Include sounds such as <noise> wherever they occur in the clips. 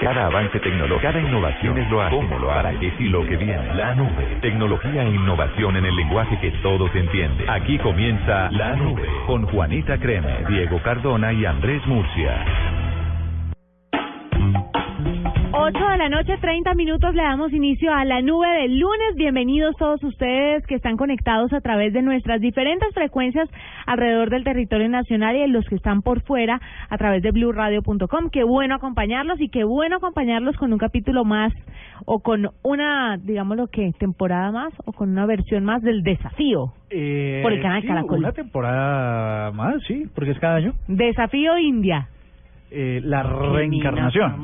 Cada avance tecnológico, cada innovación es lo hace, cómo lo hará, qué y lo que viene. La nube, tecnología e innovación en el lenguaje que todos entienden. Aquí comienza La Nube con Juanita Creme, Diego Cardona y Andrés Murcia. 8 de la noche, 30 minutos, le damos inicio a la nube del lunes. Bienvenidos todos ustedes que están conectados a través de nuestras diferentes frecuencias alrededor del territorio nacional y los que están por fuera a través de blueradio.com. Qué bueno acompañarlos y qué bueno acompañarlos con un capítulo más o con una, digámoslo que, temporada más o con una versión más del desafío. Eh, Por el canal sí, Caracol. Una temporada más, sí, porque es cada año. Desafío India. Eh, la reencarnación.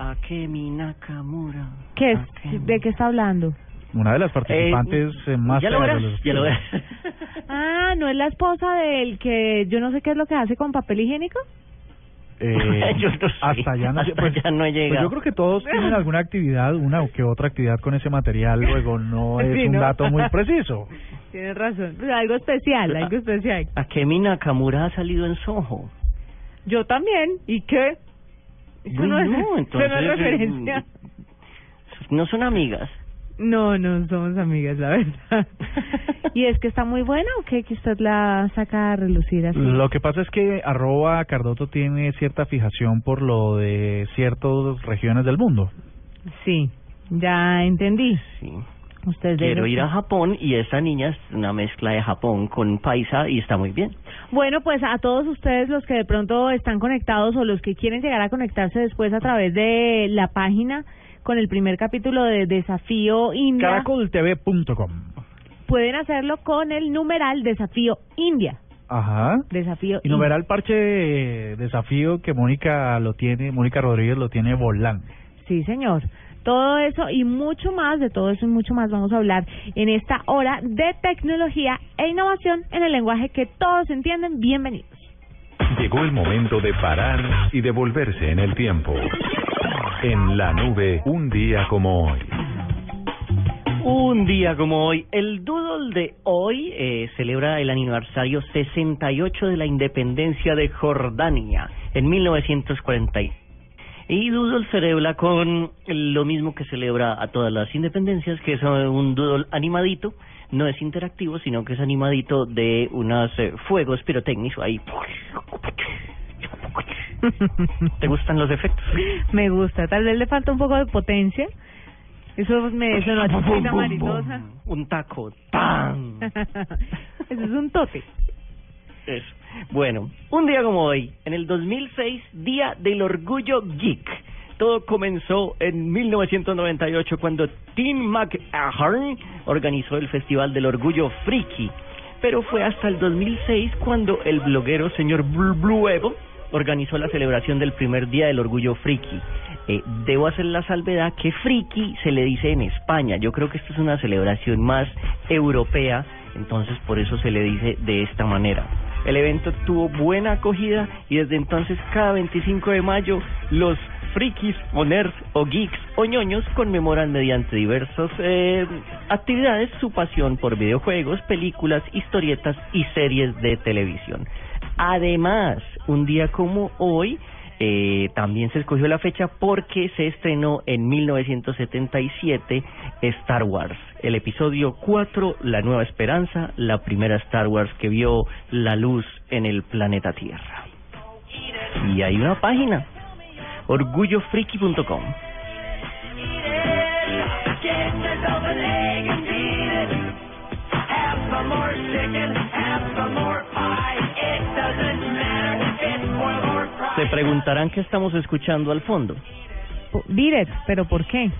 Akemi Nakamura. ¿Qué es? Akemi. ¿De qué está hablando? Una de las participantes eh, más ya lo verás, los- ya lo verás. <laughs> <laughs> Ah, ¿no es la esposa del que yo no sé qué es lo que hace con papel higiénico? Eh, <laughs> Yo no sé, hasta ya no hasta pues, ya no he pues yo creo que todos tienen alguna actividad, una o que otra actividad con ese material, luego no es Sí, un ¿no? dato muy preciso. Tienes razón. Pues algo especial, algo especial. Akemi Nakamura ha salido en Soho. Yo también. ¿Y qué? Eso no, es, No, eso no entonces, es referencia. No son amigas. No, no somos amigas, la verdad. <laughs> ¿Y es que está muy buena o qué? Que usted la saca a relucir así. Lo que pasa es que arroba Cardoto tiene cierta fijación por lo de ciertas regiones del mundo. Sí, ya entendí. Sí. Usted Quiero ir a Japón y esa niña es una mezcla de Japón con paisa y está muy bien. Bueno, pues a todos ustedes los que de pronto están conectados o los que quieren llegar a conectarse después a través de la página con el primer capítulo de Desafío India, Caracoltv.com. pueden hacerlo con el numeral Desafío India. Ajá. Desafío Y el parche de desafío que Mónica lo tiene, Mónica Rodríguez lo tiene volando. Sí, señor. Todo eso y mucho más, de todo eso y mucho más vamos a hablar en esta hora de tecnología e innovación en el lenguaje que todos entienden. Bienvenidos. Llegó el momento de parar y devolverse en el tiempo. En la nube, un día como hoy. Un día como hoy, el Doodle de hoy eh, celebra el aniversario 68 de la independencia de Jordania en 1940. Y Doodle celebra con lo mismo que celebra a todas las independencias, que es un Doodle animadito, no es interactivo, sino que es animadito de unos eh, fuegos pirotécnicos ahí. <laughs> ¿Te gustan los efectos? Me gusta. Tal vez le falta un poco de potencia. Eso me sonó a chispita mariposa. Un taco. ¡Pam! <laughs> Eso es un tote. Eso. Bueno, un día como hoy, en el 2006, Día del Orgullo Geek. Todo comenzó en 1998 cuando Tim McAhern organizó el Festival del Orgullo Friki. Pero fue hasta el 2006 cuando el bloguero señor Blue Blue Evo organizó la celebración del primer Día del Orgullo Friki. Eh, debo hacer la salvedad que friki se le dice en España. Yo creo que esto es una celebración más europea, entonces por eso se le dice de esta manera. El evento tuvo buena acogida y desde entonces cada 25 de mayo los frikis o nerds o geeks o ñoños conmemoran mediante diversas eh, actividades su pasión por videojuegos, películas, historietas y series de televisión. Además, un día como hoy, eh, también se escogió la fecha porque se estrenó en 1977 Star Wars, el episodio 4, La Nueva Esperanza, la primera Star Wars que vio la luz en el planeta Tierra. Y hay una página, orgullofriki.com. Se preguntarán qué estamos escuchando al fondo. Direct, pero ¿por qué?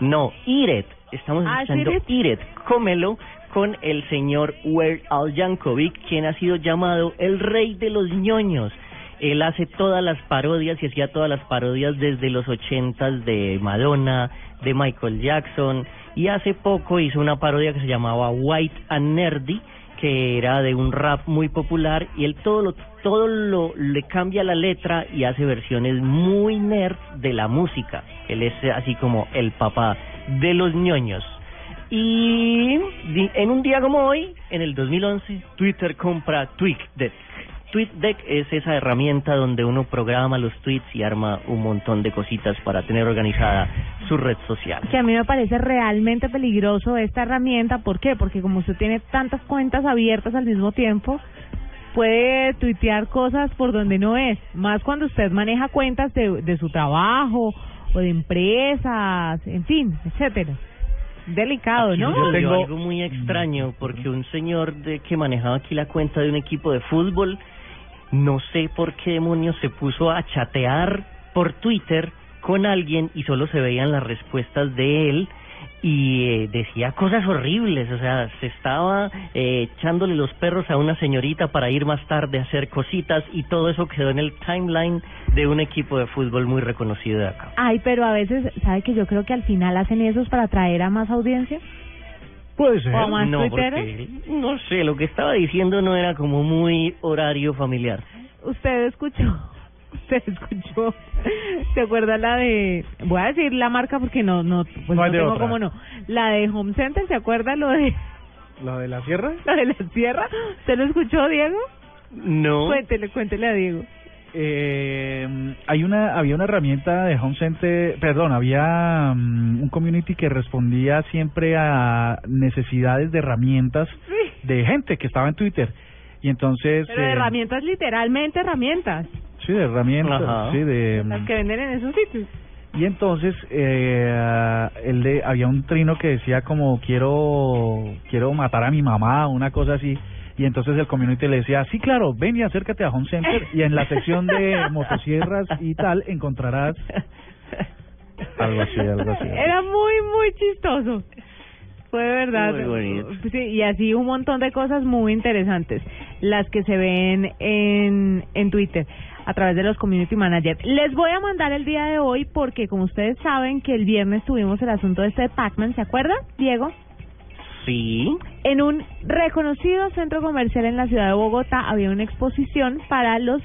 No, It. Estamos Ah, escuchando ¿Eat Eat It. Cómelo con el señor Weird Al Yankovic, quien ha sido llamado el rey de los ñoños. Él hace todas las parodias y hacía todas las parodias desde los ochentas de Madonna, de Michael Jackson y hace poco hizo una parodia que se llamaba White and Nerdy que era de un rap muy popular y él todo lo todo lo le cambia la letra y hace versiones muy nerd de la música. Él es así como el papá de los ñoños. Y en un día como hoy, en el 2011, Twitter compra TweetDeck. TweetDeck es esa herramienta donde uno programa los tweets y arma un montón de cositas para tener organizada su red social. que a mí me parece realmente peligroso esta herramienta. ¿Por qué? Porque como usted tiene tantas cuentas abiertas al mismo tiempo, puede tuitear cosas por donde no es. Más cuando usted maneja cuentas de, de su trabajo o de empresas, en fin, etcétera. Delicado, ¿no? Yo Yo tengo- algo muy extraño porque un señor de que manejaba aquí la cuenta de un equipo de fútbol, no sé por qué demonios se puso a chatear por Twitter con alguien y solo se veían las respuestas de él y eh, decía cosas horribles, o sea, se estaba eh, echándole los perros a una señorita para ir más tarde a hacer cositas y todo eso quedó en el timeline de un equipo de fútbol muy reconocido de acá. Ay, pero a veces, ¿sabe que yo creo que al final hacen esos para atraer a más audiencia? Puede ser. O más No, porque, no sé, lo que estaba diciendo no era como muy horario familiar. Usted escuchó, <laughs> usted escuchó, ¿se acuerda la de, voy a decir la marca porque no, no, pues No no, tengo otra. cómo no, la de Home Center, ¿se acuerda lo de, ¿Lo de la sierra? <laughs> lo de la sierra? ¿Usted lo escuchó, Diego? No. Cuéntele, cuéntele a Diego. Eh, hay una había una herramienta de Home Center, perdón, había mm, un community que respondía siempre a necesidades de herramientas Sí. de gente que estaba en Twitter. Y entonces Pero de eh, herramientas, literalmente herramientas, Sí, de herramientas, Ajá. sí, de las que venden en esos sitios. y entonces eh, él de, había un trino que decía como quiero quiero matar a mi mamá, una cosa así. Y entonces el community le decía, sí, claro, ven y acércate a Home Center y en la sección de <laughs> motosierras y tal encontrarás algo así, algo así. Era muy, muy chistoso. Fue de verdad. Muy bonito. Sí, y así un montón de cosas muy interesantes, las que se ven en, en Twitter a través de los community managers. Les voy a mandar el día de hoy porque como ustedes saben que el viernes tuvimos el asunto de este de Pac-Man, ¿se acuerda, Diego? Sí. En un reconocido centro comercial en la ciudad de Bogotá había una exposición para los,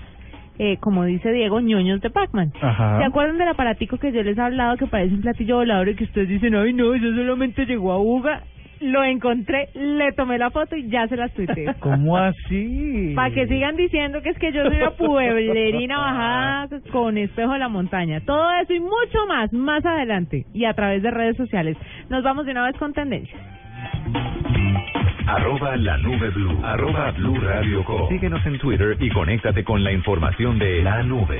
eh, como dice Diego, ñoños de Pac-Man. Ajá. ¿Se acuerdan del aparatico que yo les he hablado que parece un platillo volador y que ustedes dicen, ay no, eso solamente llegó a Uga? Lo encontré, le tomé la foto y ya se las tuiteé. <laughs> ¿Cómo así? Para que sigan diciendo que es que yo soy una pueblerina bajada con espejo de la montaña. Todo eso y mucho más, más adelante y a través de redes sociales. Nos vamos de una vez con tendencias. Arroba la nube blue. Arroba blue radio com. Síguenos en Twitter y conéctate con la información de la nube.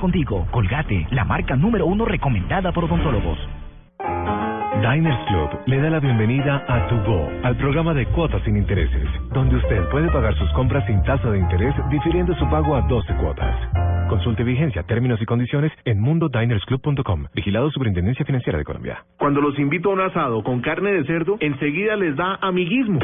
contigo. Colgate, la marca número uno recomendada por odontólogos. Diners Club le da la bienvenida a Tu Go, al programa de cuotas sin intereses, donde usted puede pagar sus compras sin tasa de interés difiriendo su pago a 12 cuotas. Consulte vigencia, términos y condiciones en mundodinersclub.com. Vigilado Superintendencia Financiera de Colombia. Cuando los invito a un asado con carne de cerdo, enseguida les da amiguismo.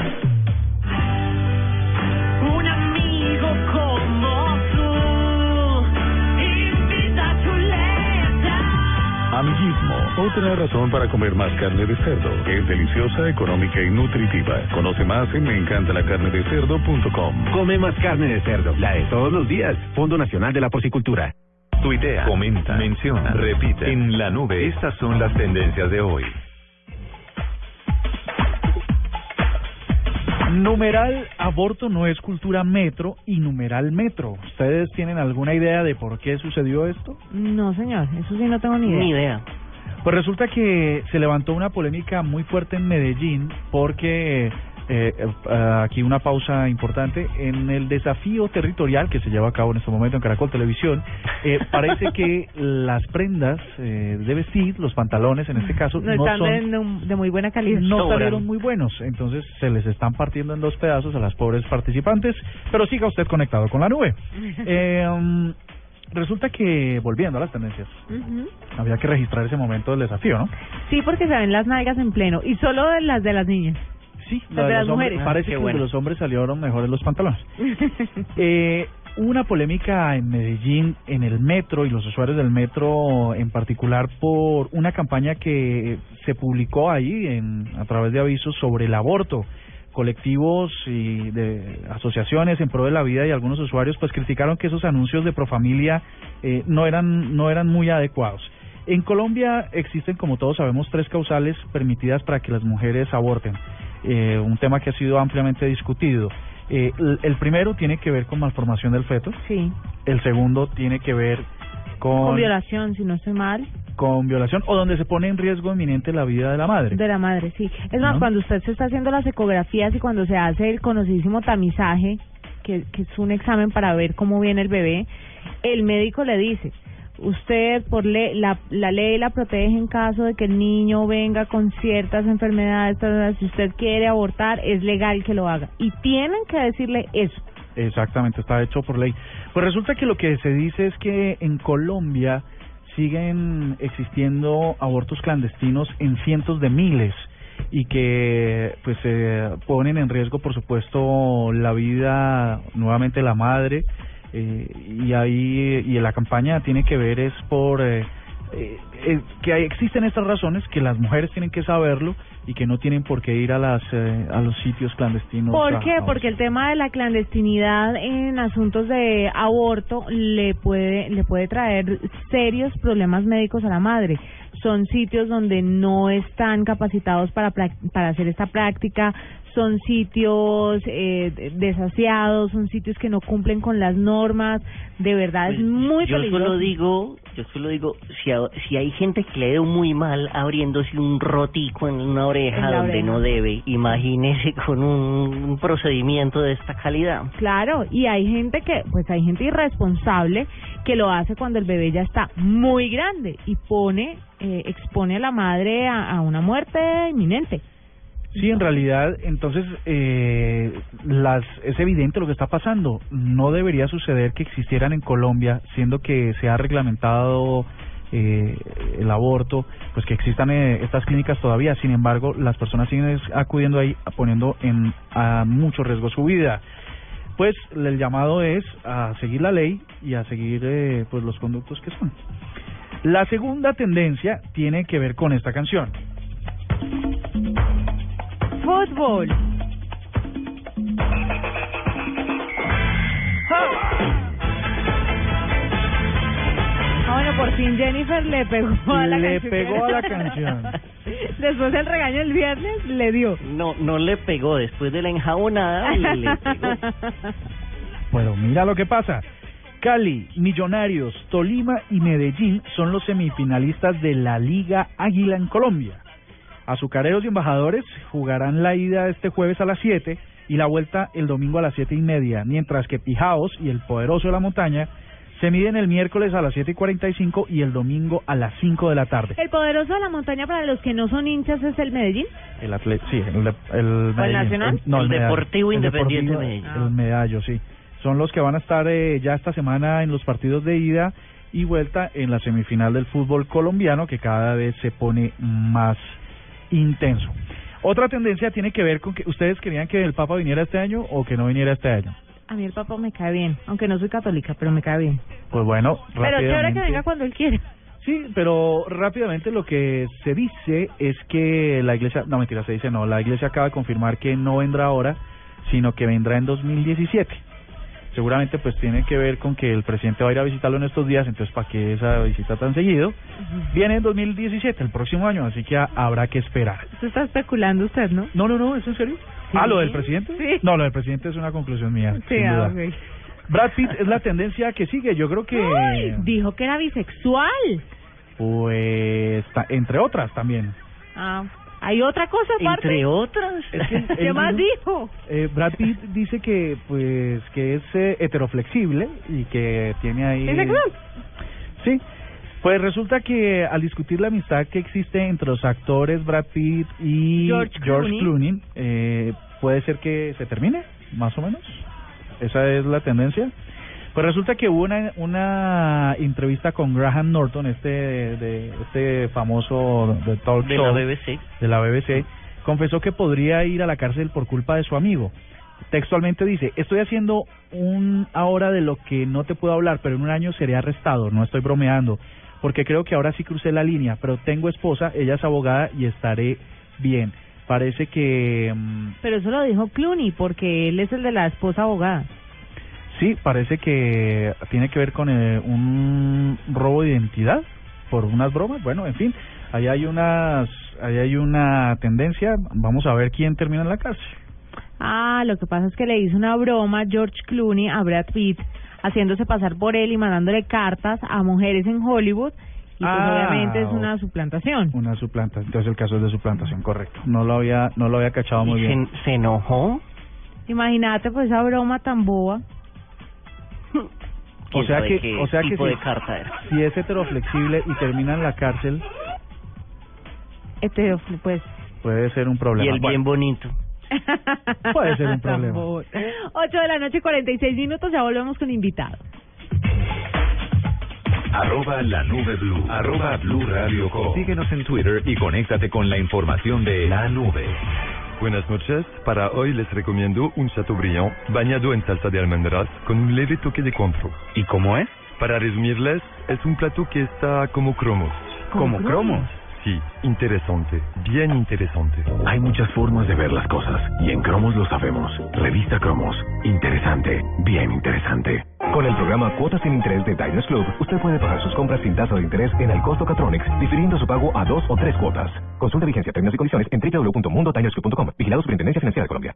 Otra razón para comer más carne de cerdo. Es deliciosa, económica y nutritiva. Conoce más en meencantalacarnedecerdo.com. Come más carne de cerdo, la de todos los días. Fondo Nacional de la Porcicultura. Tuitea, comenta, menciona, repite. En la nube, estas son las tendencias de hoy. Numeral aborto no es cultura metro y numeral metro. ¿Ustedes tienen alguna idea de por qué sucedió esto? No, señor, eso sí no tengo ni idea. Ni idea. Pues resulta que se levantó una polémica muy fuerte en Medellín porque eh, eh, aquí una pausa importante en el desafío territorial que se lleva a cabo en este momento en Caracol Televisión eh, <laughs> parece que las prendas eh, de vestir los pantalones en este caso No no, están son de, de muy buena calidad. no Sobran. salieron muy buenos entonces se les están partiendo en dos pedazos a las pobres participantes pero siga usted conectado con la nube <laughs> eh, um, resulta que volviendo a las tendencias había que registrar ese momento del desafío ¿no? Sí, porque se ven las nalgas en pleno. Y solo de las de las niñas. Sí, Las la de de las hombres- mujeres. parece que bueno. de los hombres salieron mejores los pantalones. <laughs> Eh, hubo una polémica en Medellín, en el metro y los usuarios del metro en particular por una campaña que se publicó ahí en, a través de avisos sobre el aborto. Colectivos y de asociaciones en pro de la vida y algunos usuarios pues criticaron que esos anuncios de Profamilia eh, no eran no eran muy adecuados. En Colombia existen, como todos sabemos, tres causales permitidas para que las mujeres aborten. Eh, un tema que ha sido ampliamente discutido. Eh, el, el primero tiene que ver con malformación del feto. Sí, El segundo tiene que ver con, con violación, si no estoy mal, con violación o donde se pone en riesgo inminente la vida de la madre. de la madre, sí. Es más, ¿No? cuando usted se está haciendo las ecografías y cuando se hace el conocidísimo tamizaje, que, que es un examen para ver cómo viene el bebé, el médico le dice, usted por le la, la ley la protege en caso de que el niño venga con ciertas enfermedades, si usted quiere abortar, es legal que lo haga. Y tienen que decirle eso. Exactamente, está hecho por ley. Pues resulta que lo que se dice es que en Colombia siguen existiendo abortos clandestinos en cientos de miles y que pues eh, ponen en riesgo por supuesto la vida nuevamente la madre eh, y ahí y la campaña tiene que ver es por eh, eh, eh, que hay- existen estas razones que las mujeres tienen que saberlo y que no tienen por qué ir a las eh, a los sitios clandestinos ¿Por qué? a- Porque el tema de la clandestinidad en asuntos de aborto le puede le puede traer serios problemas médicos a la madre. Son sitios donde no están capacitados para para hacer esta práctica, son sitios eh, de- desaseados, son sitios que no cumplen con las normas. De verdad es muy Pues, yo peligroso. solo digo, yo solo digo, si, a- si hay gente que le ido muy mal abriéndose un rotico en una oreja En donde oreja. no debe, imagínese con un, un procedimiento de esta calidad. Claro, y hay gente que, pues hay gente irresponsable que lo hace cuando el bebé ya está muy grande y pone, eh, expone a la madre a, a una muerte inminente. Sí, en realidad, entonces eh, las es evidente lo que está pasando. No debería suceder que existieran en Colombia, siendo que se ha reglamentado eh, el aborto, pues que existan eh, estas clínicas todavía. Sin embargo, las personas siguen acudiendo ahí, poniendo en a mucho riesgo su vida. Pues el llamado es a seguir la ley y a seguir eh, pues los conductos que son. La segunda tendencia tiene que ver con esta canción. Fútbol. Ah, bueno, por fin Jennifer le pegó a la Le canción. pegó a la canción. <laughs> Después del regaño el viernes, le dio. No, no le pegó después de la enjabonada, le pegó. <laughs> Bueno, mira lo que pasa. Cali, Millonarios, Tolima y Medellín son los semifinalistas de la Liga Águila en Colombia. Azucareros y Embajadores jugarán la ida este jueves a las 7 y la vuelta el domingo a las siete y media, mientras que Pijaos y el Poderoso de la Montaña se miden el miércoles a las 7 y 45 y el domingo a las 5 de la tarde. El poderoso de la montaña para los que no son hinchas es el Medellín. El atlet sí, el, de- el, Medellín. Nacional? no, El. Deportivo El Independiente Deportivo- Medellín. El Medallo, sí. Son los que van a estar eh, ya esta semana en los partidos de ida y vuelta en la semifinal del fútbol colombiano que cada vez se pone más intenso. Otra tendencia tiene que ver con que ustedes querían que el Papa viniera este año o que no viniera este año. A mí el papá me cae bien, aunque no soy católica, pero me cae bien. Pues bueno, Pero chévere que venga cuando él quiera. Sí, pero rápidamente lo que se dice es que la iglesia, no mentira, se dice no, la iglesia acaba de confirmar que no vendrá ahora, sino que vendrá en 2017. Seguramente pues tiene que ver con que el presidente va a ir a visitarlo en estos días, entonces ¿para qué esa visita tan seguido? Viene en 2017, el próximo año, así que ha- habrá que esperar. Eso está especulando usted, ¿no? No, no, no, ¿es en serio? Sí. Ah, ¿lo del presidente? Sí. No, lo del presidente es una conclusión mía, Sí, sin duda. Brad Pitt es la tendencia que sigue, yo creo que... Ay, dijo que era bisexual. Pues, entre otras también. Ah, hay otra cosa aparte. Entre otras. Es que <laughs> ¿Qué él más dijo-? Eh, Brad Pitt dice que pues que es eh, heteroflexible y que tiene ahí ¿Bisexual? sí pues resulta que al discutir la amistad que existe entre los actores Brad Pitt y George Clooney. eh, puede ser que se termine más o menos esa es la tendencia pues resulta que hubo una, una entrevista con Graham Norton este de este famoso de talk De show la BBC. de la BBC, confesó que podría ir a la cárcel por culpa de su amigo. Textualmente dice, estoy haciendo un ahora de lo que no te puedo hablar, pero en un año seré arrestado, no estoy bromeando, porque creo que ahora sí crucé la línea, pero tengo esposa, ella es abogada y estaré bien. Parece que... mm, Pero eso lo dijo Clooney, porque él es el de la esposa abogada. Sí, parece que tiene que ver con eh, un robo de identidad por unas bromas. Bueno, en fin, ahí hay unas, ahí hay una tendencia. Vamos a ver quién termina en la cárcel. Ah, lo que pasa es que le hizo una broma George Clooney a Brad Pitt, haciéndose pasar por él y mandándole cartas a mujeres en Hollywood. Y pues Ah, obviamente es una suplantación. Una suplanta, entonces el caso es de suplantación, correcto. No lo había, no lo había cachado muy ¿Y bien. se, se enojó? Imagínate pues esa broma tan boba. O ¿Quién sea que, qué o sea que tipo si, de carta era? si es heteroflexible y termina en la cárcel, Este, pues. puede ser un problema. Y el bien bonito. <laughs> Puede ser un problema. bobo. 8 de la noche, 46 minutos, ya volvemos con invitado. Arroba la nube blue. Arroba blue radio com. Síguenos en Twitter y conéctate con la información de la nube. Buenas noches. Para hoy les recomiendo un Chateaubriand bañado en salsa de almendras con un leve toque de contro. ¿Y cómo es? Para resumirles, es un plato que está como cromos. ¿Como cromos? Sí, interesante, bien interesante. Hay muchas formas de ver las cosas y en Cromos lo sabemos. Revista Cromos. Interesante, bien interesante. Con el programa Cuotas sin Interés de Diners Club, usted puede pagar sus compras sin tasa de interés en el costo Catronics, difiriendo su pago a dos o tres cuotas. Consulta vigencia, términos y condiciones en www.mundotinersclub.com. Vigilado Superintendencia Financiera de Colombia.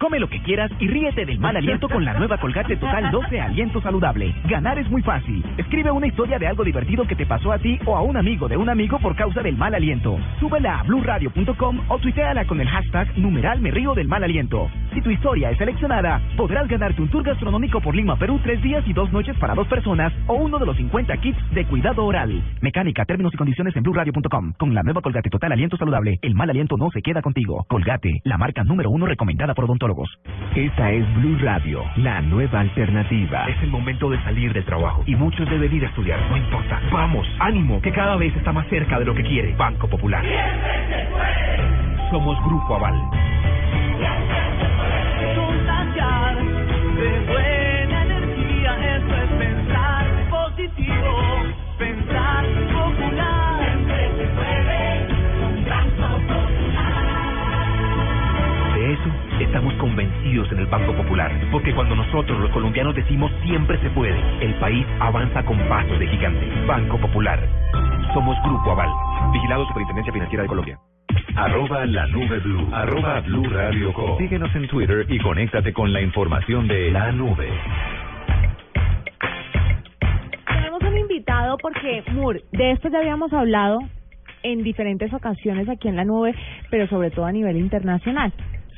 Come lo que quieras y ríete del mal aliento con la nueva Colgate Total 12 Aliento Saludable. Ganar es muy fácil. Escribe una historia de algo divertido que te pasó a ti o a un amigo de un amigo por causa del mal aliento. Súbela a blurradio.com o tuiteala con el hashtag numeral me río del mal aliento. Si tu historia es seleccionada, podrás ganarte un tour gastronómico por Lima, Perú, tres días y dos noches para dos personas o uno de los 50 kits de cuidado oral. Mecánica, términos y condiciones en blurradio.com. Con la nueva Colgate Total Aliento Saludable, el mal aliento no se queda contigo. Colgate, la marca número uno recomendada por Esta es Blue Radio, la nueva alternativa. Es el momento de salir del trabajo y muchos deben ir a estudiar. No importa. Vamos, ánimo, que cada vez está más cerca de lo que quiere. Banco Popular. Somos Grupo Aval. Estamos convencidos en el Banco Popular, porque cuando nosotros los colombianos decimos siempre se puede, el país avanza con pasos de gigante. Banco Popular. Somos Grupo Aval. Vigilado Superintendencia Financiera de Colombia. Arroba la nube blue. Arroba blue radio com. Síguenos en Twitter y conéctate con la información de la nube. Tenemos un invitado porque, Mur, de esto ya habíamos hablado en diferentes ocasiones aquí en la nube, pero sobre todo a nivel internacional.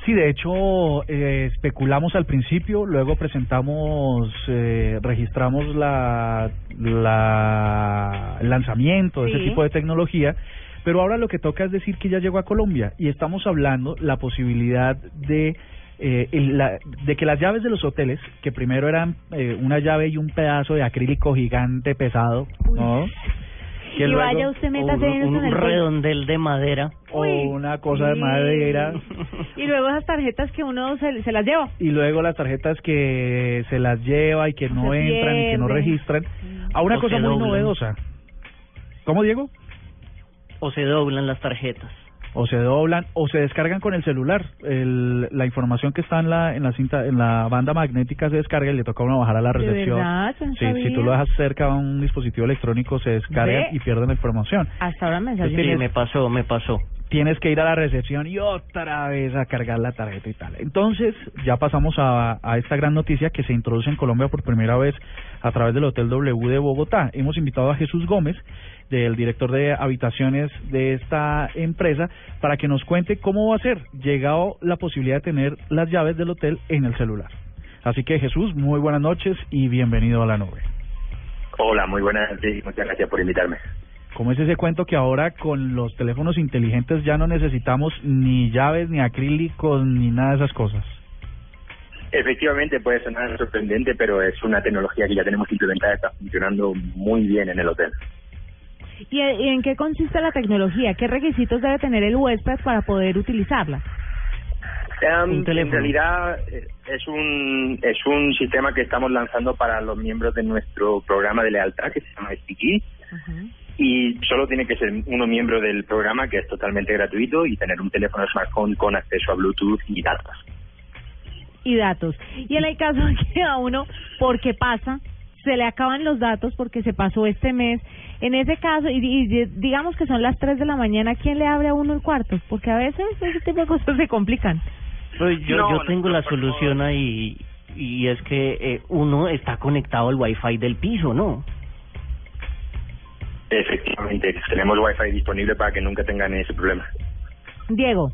Sí, de hecho, eh, especulamos al principio, luego presentamos, eh, registramos la, la el lanzamiento de Sí. ese tipo de tecnología, pero ahora lo que toca es decir que ya llegó a Colombia y estamos hablando la posibilidad de eh, el- la- de que las llaves de los hoteles, que primero eran eh, una llave y un pedazo de acrílico gigante pesado, ¿no? Que y luego- vaya usted métase en eso un en el redondel de madera. o una cosa de madera Y luego esas tarjetas que uno se, se las lleva. y luego las tarjetas que se las lleva y que no Se entran y que no registran a una O cosa muy doblan. novedosa. ¿Cómo Diego? O se doblan las tarjetas. O se doblan o se descargan con el celular. El, la información que está en la en la cinta en la banda magnética se descarga y le toca a uno bajar a la ¿De recepción. verdad? Yo no Sí, si tú lo dejas cerca a un dispositivo electrónico se descargan Ve. y pierden la información. Hasta ahora me salió. Sí, me pasó, me pasó. Tienes que ir a la recepción y otra vez a cargar la tarjeta y tal. Entonces, ya pasamos a, esta gran noticia que se introduce en Colombia por primera vez a través del Hotel W de Bogotá. Hemos invitado a Jesús Gómez, del director de habitaciones de esta empresa, para que nos cuente cómo va a ser llegado la posibilidad de tener las llaves del hotel en el celular. Así que Jesús, muy buenas noches y bienvenido a la nube. Hola, muy buenas noches y muchas gracias por invitarme. ¿Cómo es ese cuento que ahora con los teléfonos inteligentes ya no necesitamos ni llaves, ni acrílicos, ni nada de esas cosas? Efectivamente puede sonar sorprendente, pero es una tecnología que ya tenemos implementada, está funcionando muy bien en el hotel. ¿Y, y en qué consiste la tecnología? ¿Qué requisitos debe tener el huésped para poder utilizarla? Em, en realidad eh, es un es un sistema que estamos lanzando para los miembros de nuestro programa de lealtad que se llama SPG y solo tiene que ser uno miembro del programa que es totalmente gratuito y tener un teléfono smartphone con acceso a Bluetooth y datos. y datos. Y en el caso <laughs> de que a uno, porque pasa, se le acaban los datos porque se pasó este mes, en ese caso, y, y digamos que son las 3 de la mañana, ¿quién le abre a uno el cuarto? Porque a veces ese tipo de cosas se complican. Pues yo, No, yo tengo la solución ahí y es que eh, uno está conectado al wifi del piso, ¿no? Efectivamente, tenemos wifi disponible para que nunca tengan ese problema. Diego.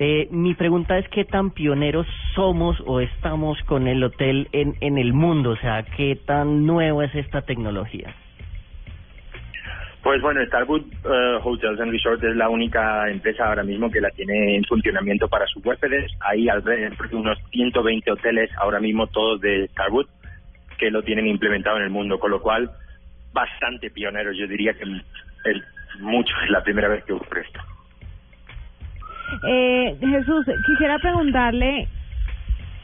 Eh, mi pregunta es qué tan pioneros somos o estamos con el hotel en, en el mundo, o sea, qué tan nuevo es esta tecnología. Pues bueno, Starwood eh, Hotels and Resorts es la única empresa ahora mismo que la tiene en funcionamiento para sus huéspedes. Hay alrededor de unos 120 hoteles ahora mismo, todos de Starwood, que lo tienen implementado en el mundo, con lo cual bastante pioneros. Yo diría que es mucho, es la primera vez que ocurre esto. Eh, Jesús, quisiera preguntarle,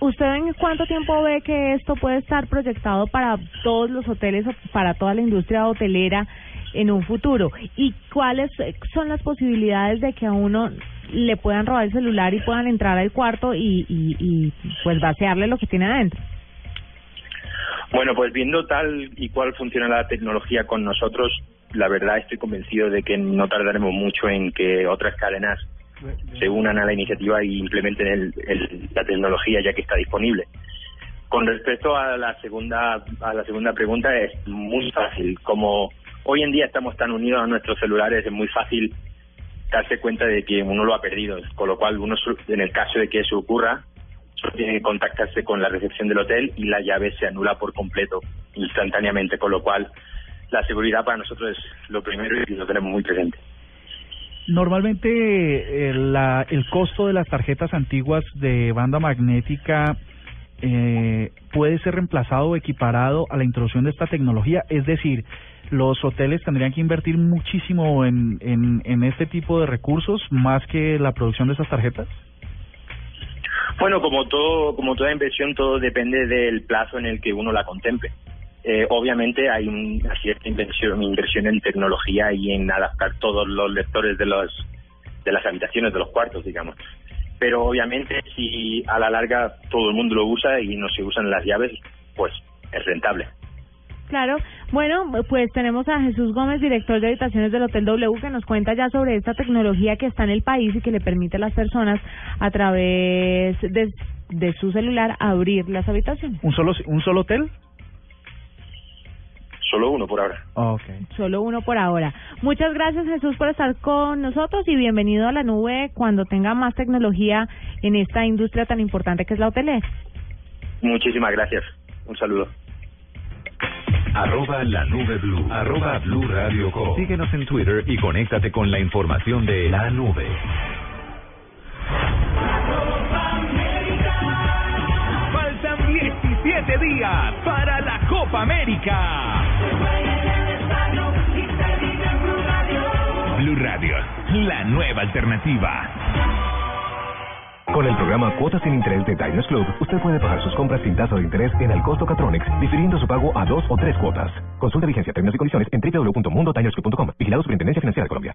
¿usted en cuánto tiempo ve que esto puede estar proyectado para todos los hoteles para toda la industria hotelera en un futuro? ¿Y cuáles son las posibilidades de que a uno le puedan robar el celular y puedan entrar al cuarto y, y, y pues vaciarle lo que tiene adentro? Bueno, pues viendo tal y cual funciona la tecnología con nosotros, la verdad estoy convencido de que no tardaremos mucho en que otras cadenas se unan a la iniciativa y implementen el- el- la tecnología ya que está disponible. Con respecto a la segunda a la segunda pregunta es muy fácil. Como hoy en día estamos tan unidos a nuestros celulares, es muy fácil darse cuenta de que uno lo ha perdido. Con lo cual, uno en el caso de que eso ocurra, solo tiene que contactarse con la recepción del hotel y la llave se anula por completo instantáneamente. Con lo cual, la seguridad para nosotros es lo primero y lo tenemos muy presente. Normalmente eh, la, el costo de las tarjetas antiguas de banda magnética eh, puede ser reemplazado o equiparado a la introducción de esta tecnología. Es decir, los hoteles tendrían que invertir muchísimo en, en, en este tipo de recursos más que la producción de esas tarjetas. Bueno, como todo, como toda inversión, todo depende del plazo en el que uno la contemple. Eh, obviamente hay una cierta inversión, inversión en tecnología y en adaptar todos los lectores de los de las habitaciones, de los cuartos, digamos. Pero obviamente si a la larga todo el mundo lo usa y no se usan las llaves, pues es rentable. Claro. Bueno, pues tenemos a Jesús Gómez, director de habitaciones del Hotel W, que nos cuenta ya sobre esta tecnología que está en el país y que le permite a las personas a través de, de su celular abrir las habitaciones. ¿Un solo, un solo hotel? Solo uno por ahora. Okay. Solo uno por ahora. Muchas gracias Jesús por estar con nosotros y bienvenido a la nube cuando tenga más tecnología en esta industria tan importante que es la hotelera. Muchísimas gracias. Un saludo. Arroba la nube blue. Arroba blue radio com. Síguenos en Twitter y conéctate con la información de la nube. Faltan 17 días para la Copa América. Blue Radio, la nueva alternativa. Con el programa Cuotas sin Interés de Diners Club, usted puede pagar sus compras sin tasa de interés en el costo Catronics, difiriendo su pago a dos o tres cuotas. Consulta vigencia, términos y condiciones en www.mundotinersclub.com. Vigilado Superintendencia Financiera de Colombia.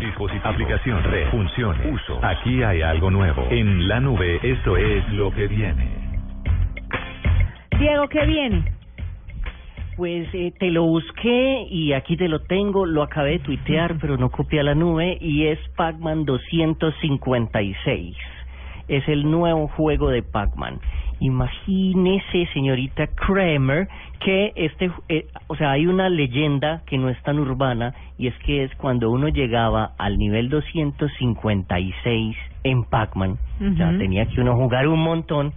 Dispositivo, aplicación, red, funciones, uso. Aquí hay algo nuevo. En la nube, esto es lo que viene. Diego, ¿qué viene? Pues eh, te lo busqué y aquí te lo tengo, lo acabé de tuitear, pero no copié a la nube y es Pac-Man 256. Es el nuevo juego de Pac-Man. Imagínese, señorita Kramer, que este, eh, o sea, hay una leyenda que no es tan urbana y es que es cuando uno llegaba al nivel 256 en Pac-Man, o sea, Ujú. tenía que uno jugar un montón,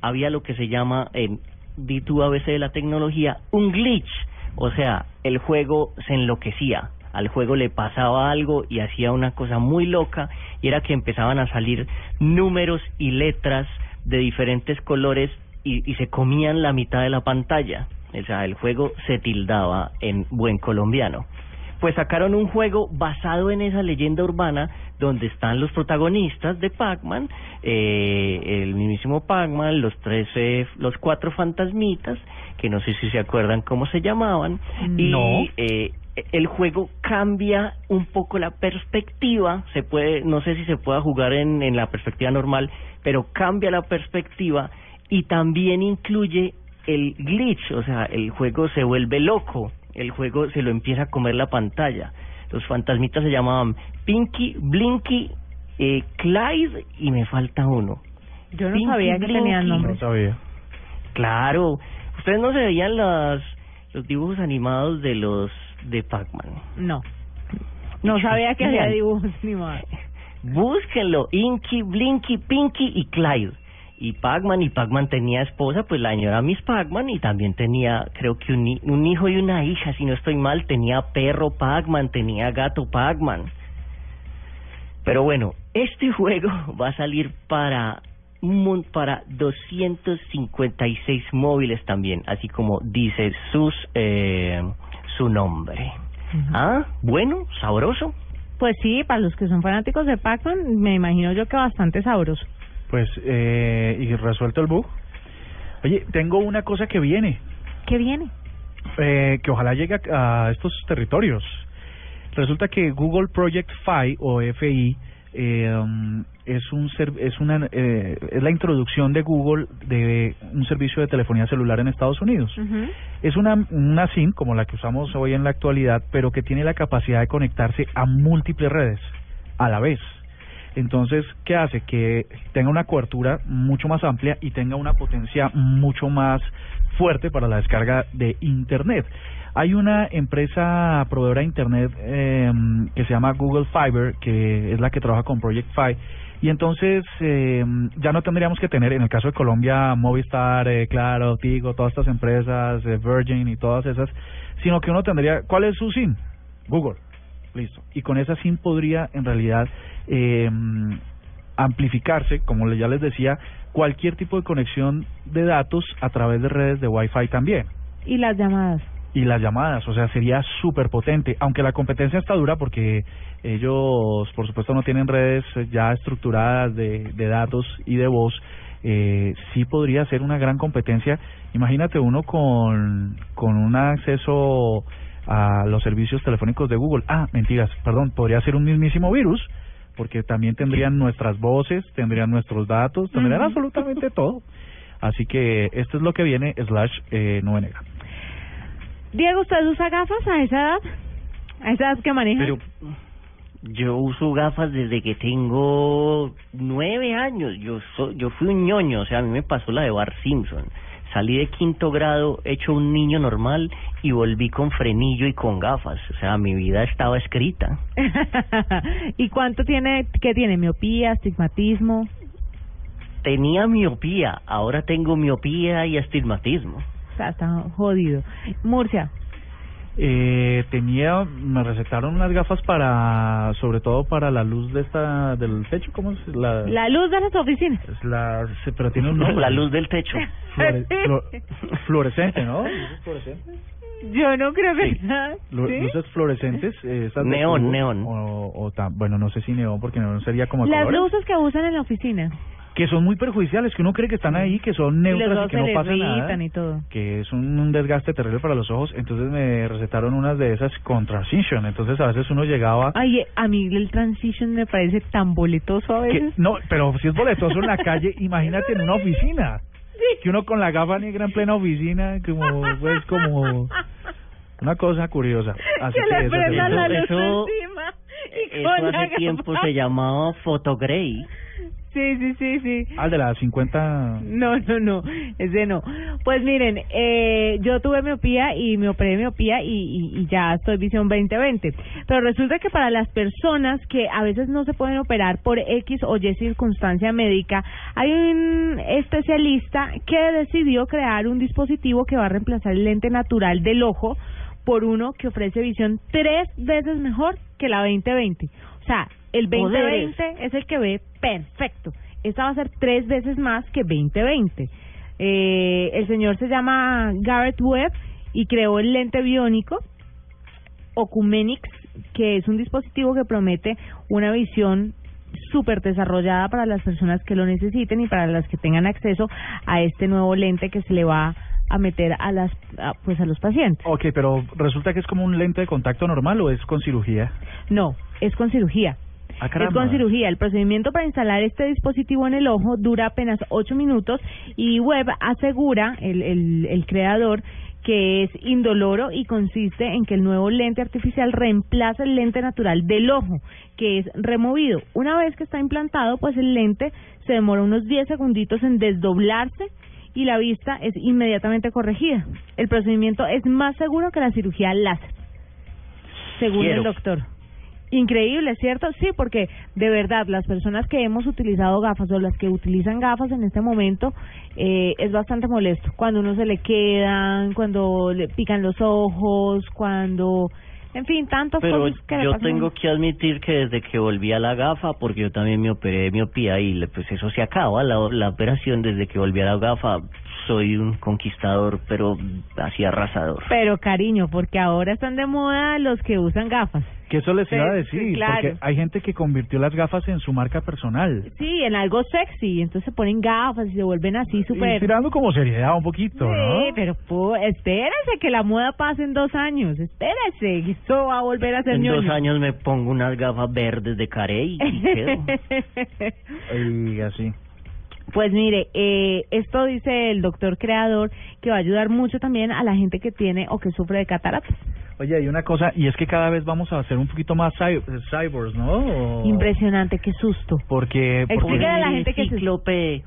había lo que se llama, en di tú a veces de la tecnología, un glitch, o sea, el juego se enloquecía, al juego le pasaba algo y hacía una cosa muy loca y era que empezaban a salir números y letras de diferentes colores y, y se comían la mitad de la pantalla. O sea, el juego se tildaba en buen colombiano. Pues sacaron un juego basado en esa leyenda urbana donde están los protagonistas de Pac-Man, eh, el mismísimo Pac-Man, los tres, eh, los cuatro fantasmitas, que no sé si se acuerdan cómo se llamaban, y eh, el juego cambia un poco la perspectiva, se puede, no sé si se pueda jugar en, en la perspectiva normal, pero cambia la perspectiva y también incluye el glitch, o sea, el juego se vuelve loco, el juego se lo empieza a comer la pantalla. Los fantasmitas se llamaban Pinky, Blinky, eh, Clyde y me falta uno. Yo no Pinky, sabía que tenían nombre. No sabía. Claro, ustedes no se veían las los dibujos animados de los de Pac-Man. No. No sabía que había dibujos ni más. Búsquenlo, Inky, Blinky, Pinky y Clyde. Y Pac-Man, y Pac-Man tenía esposa, pues la señora Miss Pac-Man, y también tenía, creo que un, un hijo y una hija, si no estoy mal, tenía perro Pac-Man, tenía gato Pac-Man. Pero bueno, este <laughs> juego va a salir para un para 256 móviles también, así como dice sus eh, su nombre. Ah, bueno, sabroso. Pues sí, para los que son fanáticos de Pac-Man, me imagino yo que bastante sabroso. Pues, eh, y resuelto el bug. Oye, tengo una cosa que viene, ¿Qué viene? eh, que ojalá llegue a, a estos territorios. Resulta que Google Project Fi o FI eh, um, es un es una eh, es la introducción de Google de un servicio de telefonía celular en Estados Unidos. Es una, una SIM como la que usamos hoy en la actualidad, pero que tiene la capacidad de conectarse a múltiples redes a la vez. Entonces, ¿qué hace? Que tenga una cobertura mucho más amplia y tenga una potencia mucho más fuerte para la descarga de Internet. Hay una empresa proveedora de Internet eh, que se llama Google Fiber, que es la que trabaja con Project Fi, y entonces eh, ya no tendríamos que tener, en el caso de Colombia, Movistar, eh, Claro, Tigo, todas estas empresas, eh, Virgin y todas esas, sino que uno tendría, ¿cuál es su SIM? Google. Listo. Y con esa SIM podría en realidad eh, amplificarse, como ya les decía, cualquier tipo de conexión de datos a través de redes de Wi-Fi también. Y las llamadas. Y las llamadas, o sea, sería súper potente, aunque la competencia está dura porque ellos, por supuesto, no tienen redes ya estructuradas de, de datos y de voz, eh, sí podría ser una gran competencia. Imagínate uno con, con un acceso a los servicios telefónicos de Google. Ah, mentiras, perdón, podría ser un mismísimo virus, porque también tendrían nuestras voces, tendrían nuestros datos, tendrían absolutamente todo. Así que esto es lo que viene, slash eh, negra. Diego, ¿usted usa gafas a esa edad? ¿A esa edad que maneja? Pero yo uso gafas desde que tengo nueve años. Yo so- yo fui un ñoño, o sea, a mí me pasó la de Bart Simpson. salí de quinto grado hecho un niño normal y volví con frenillo y con gafas. O sea, mi vida estaba escrita. <laughs> ¿Y cuánto tiene, qué tiene? ¿Miopía, astigmatismo? Tenía miopía, ahora tengo miopía y astigmatismo. O está jodido. Murcia, Eh, tenía, me recetaron unas gafas para, sobre todo para la luz de esta, del techo, ¿cómo es? La, la luz de las oficinas. es la, pero tiene un nombre. La luz del techo. <laughs> Flore- flo- fluorescente, ¿no? ¿Luces fluorescentes? Yo no creo que Sí. sea. ¿sí? Luces fluorescentes. eh, Neón, neón. O, o tam- bueno, no sé si neón, porque neón sería como Las colores. luces que usan en la oficina. Que son muy perjudiciales, que uno cree que están ahí, que son neutras y que no le pasa nada. y todo. que es un, un desgaste terrible para los ojos, entonces me recetaron unas de esas con transition, entonces a veces uno llegaba Ay, eh, a mí el transition me parece tan boletoso a que, veces. no, pero si es boletoso en la <laughs> calle, imagínate en una oficina, que uno con la gafa negra en plena oficina, como pues como una cosa curiosa. <laughs> Así que le eso prendan la luz eso- encima. y Eso con la tiempo gafa. se llamaba Photogrey. <laughs> Sí, sí, sí, sí. Al de las 50 No, no, no, ese no. Pues miren, eh, yo tuve miopía y me operé miopía y, y, y ya estoy visión 2020. Pero resulta que para las personas que a veces no se pueden operar por X o Y circunstancia médica, hay un especialista que decidió crear un dispositivo que va a reemplazar el lente natural del ojo por uno que ofrece visión tres veces mejor que la 2020. O sea, el Poderes. 2020 es el que ve perfecto. Esta va a ser tres veces más que 2020. Eh, el señor se llama Garrett Webb y creó el lente biónico Ocumenix, que es un dispositivo que promete una visión súper desarrollada para las personas que lo necesiten y para las que tengan acceso a este nuevo lente que se le va a meter a las a, pues a los pacientes. Ok, pero resulta que es como un lente de contacto normal o es con cirugía. No, es con cirugía. Ah, Es con cirugía. El procedimiento para instalar este dispositivo en el ojo dura apenas 8 minutos y Webb asegura, el, el, el creador, que es indoloro y consiste en que el nuevo lente artificial reemplaza el lente natural del ojo, que es removido. Una vez que está implantado, pues el lente se demora unos 10 segunditos en desdoblarse y la vista es inmediatamente corregida. El procedimiento es más seguro que la cirugía láser, según Quiero. el doctor. Increíble, ¿cierto? Sí, porque de verdad las personas que hemos utilizado gafas o las que utilizan gafas en este momento eh, es bastante molesto. Cuando uno se le quedan, cuando le pican los ojos, cuando... En fin, tantas Pero cosas que yo tengo que admitir que desde que volví a la gafa, porque yo también me operé de miopía y le- pues eso se acaba, la, la operación desde que volví a la gafa, soy un conquistador, pero así arrasador. Pero cariño, porque ahora están de moda los que usan gafas. Que eso les iba a Sí, sí, decir, claro. porque hay gente que convirtió las gafas en su marca personal. Sí, en algo sexy, entonces se ponen gafas y se vuelven así súper... tirando como seriedad un poquito, ¿no? Sí, pero pu- espérese que la moda pase en dos años, espérese, que esto va a volver a ser En dos ñoño. años me pongo unas gafas verdes de Carey y quedo. <laughs> Y así. Pues mire, eh, esto dice el doctor creador que va a ayudar mucho también a la gente que tiene o que sufre de cataratas. Oye, hay una cosa, y es que cada vez vamos a ser un poquito más cy- cyborgs, ¿no? O- Impresionante, qué susto. Porque... porque Explíquele a la gente que se... Cíclope.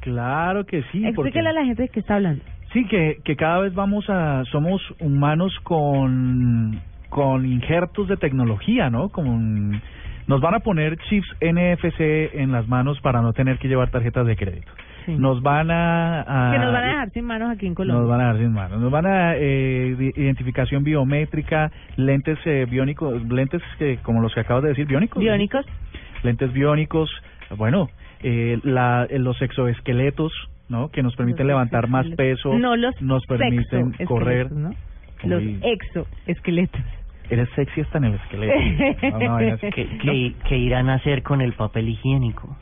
Claro que sí, porque... Explíquele a la gente que está hablando. Sí, que, que cada vez vamos a... Somos humanos con, con injertos de tecnología, ¿no? Con, nos van a poner chips NFC en las manos para no tener que llevar tarjetas de crédito. Nos van a... a- que nos van a dejar sin manos aquí en Colombia. Nos van a dar sin manos. Nos van a eh, identificación biométrica, lentes eh, biónicos, lentes que, como los que acabas de decir, biónicos. Biónicos. Lentes biónicos. Bueno, eh, la, eh, los exoesqueletos, ¿no? Que nos permiten levantar más peso. No los Nos permiten correr. ¿no? Los exoesqueletos. Eres sexy hasta en el esqueleto. <laughs> No, no, así. ¿Qué, qué, qué irán a hacer con el papel higiénico?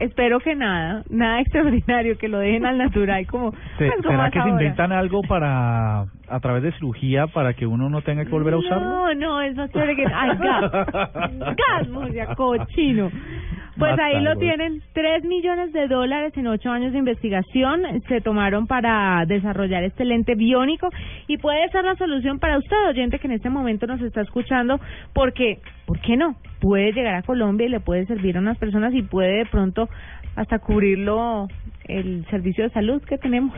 Espero que nada, nada extraordinario, que lo dejen al natural como... Se- ¿Será que se ahora. inventan algo para a través de cirugía para que uno no tenga que volver a usarlo? No, no, es más chévere que... ¡Ay, gas! <laughs> ¡Gas, cochino! Pues ahí lo tienen, tres millones de dólares en ocho años de investigación se tomaron para desarrollar este lente biónico y puede ser la solución para usted, oyente, que en este momento nos está escuchando, porque, ¿por qué no? Puede llegar a Colombia y le puede servir a unas personas y puede de pronto hasta cubrirlo el servicio de salud que tenemos.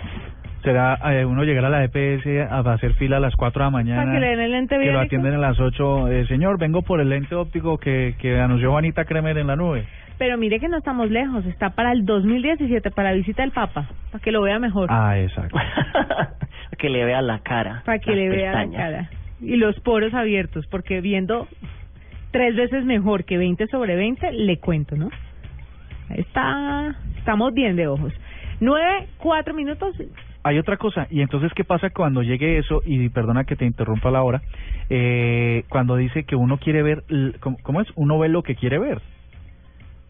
Será eh, uno llegar a la EPS a hacer fila a las 4 de la mañana. Para que le den el lente que lo atienden a las 8. Eh, señor, vengo por el lente óptico que, que anunció Juanita Kremer en la nube. Pero mire que no estamos lejos, está para el 2017, para visita del Papa, para que lo vea mejor. Ah, exacto. <laughs> que le vea la cara. para que le vea la cara y los poros abiertos, porque viendo tres veces mejor que 20 sobre 20, le cuento, ¿no? Ahí Está, estamos bien de ojos. Nueve, cuatro minutos. Hay otra cosa, y entonces, ¿qué pasa cuando llegue eso? Y perdona que te interrumpa la hora, eh, cuando dice que uno quiere ver, ¿cómo, cómo es? Uno ve lo que quiere ver.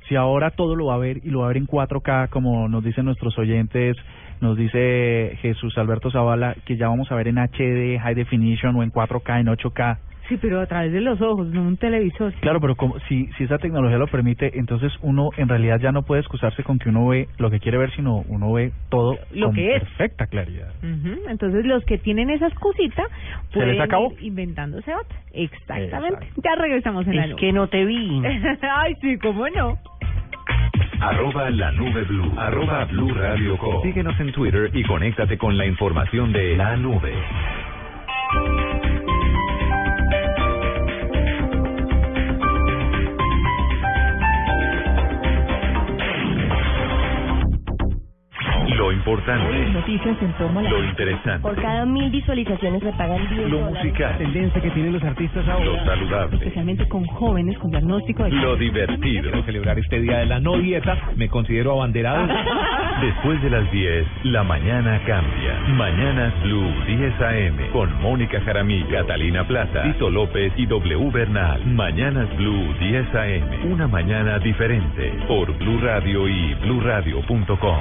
Si ahora todo lo va a ver y lo va a ver en 4K, como nos dicen nuestros oyentes, nos dice Jesús Alberto Zavala, que ya vamos a ver en HD, High Definition o en 4K, en 8K. Sí, pero a través de los ojos, no un televisor. Claro, pero como, si, si esa tecnología lo permite, entonces uno en realidad ya no puede excusarse con que uno ve lo que quiere ver, sino uno ve todo Lo con que es. perfecta claridad. Entonces, los que tienen esa excusita ¿Se les pueden acabó? ir inventándose otra. Exactamente. Ya regresamos en la Es nube. que no te vi. <laughs> Ay, sí, cómo no. Arroba la nube blue. Arroba blue radio com. Síguenos en Twitter y conéctate con la información de la nube. Lo importante, Noticias en torno a la... lo interesante, Por cada mil visualizaciones me pagan 10 lo dólares. musical, Tendencia que tienen los artistas lo saludable, Especialmente con jóvenes con diagnóstico de... lo divertido. Quiero celebrar este día de la no dieta, me considero abanderado. <laughs> Después de las 10, la mañana cambia. Mañanas Blue 10 AM con Mónica Jaramillo, Catalina Plaza, Tito López y W Bernal. Mañanas Blue 10 AM. Una mañana diferente por Blue Radio y bluradio.com.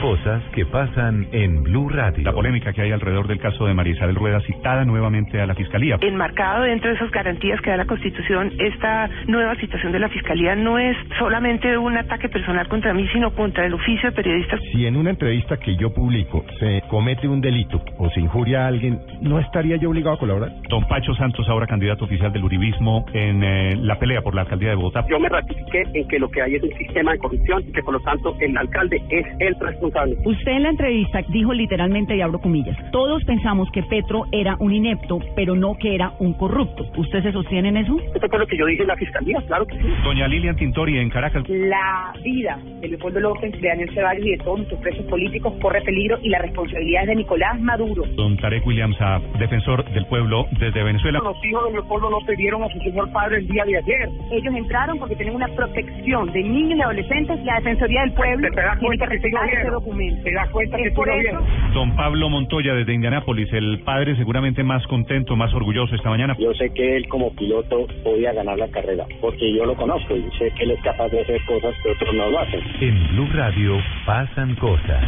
Cosas que pasan en Blue Radio. La polémica que hay alrededor del caso de María Isabel Rueda citada nuevamente a la Fiscalía. Enmarcado dentro de esas garantías que da la Constitución, esta nueva situación de la Fiscalía no es solamente un ataque personal contra mí, sino contra el oficio de periodistas. Si en una entrevista que yo publico se comete un delito o se injuria a alguien, ¿no estaría yo obligado a colaborar? Don Pacho Santos, ahora candidato oficial del Uribismo en eh, la pelea por la alcaldía de Bogotá. Yo me ratifiqué en que lo que hay es un sistema de corrupción y que por lo tanto el alcalde es el responsable. Usted en la entrevista dijo literalmente, y abro comillas, todos pensamos que Petro era un inepto, pero no que era un corrupto. ¿Usted se sostiene en eso? Eso fue lo que yo dije en la fiscalía, claro que sí. Doña Lilian Tintori en Caracas. La vida de Leopoldo López, de Daniel Ceballos y de todos nuestros presos políticos corre peligro y la responsabilidad es de Nicolás Maduro. Don Tarek Williams, ah, defensor del pueblo desde Venezuela. Los hijos de Leopoldo no pidieron a su señor padre el día de ayer. Ellos entraron porque tienen una protección de niños y adolescentes. La Defensoría del Pueblo ¿Te das tiene que ese documento. ¿Te das cuenta que por lo eso vieron? Don Pablo Montoya desde Indianápolis, el padre seguramente más contento, más orgulloso esta mañana. Yo sé que él como piloto podía ganar la carrera, porque yo lo conozco y sé que él es capaz de hacer cosas que otros no lo hacen. En Blue Radio pasan cosas.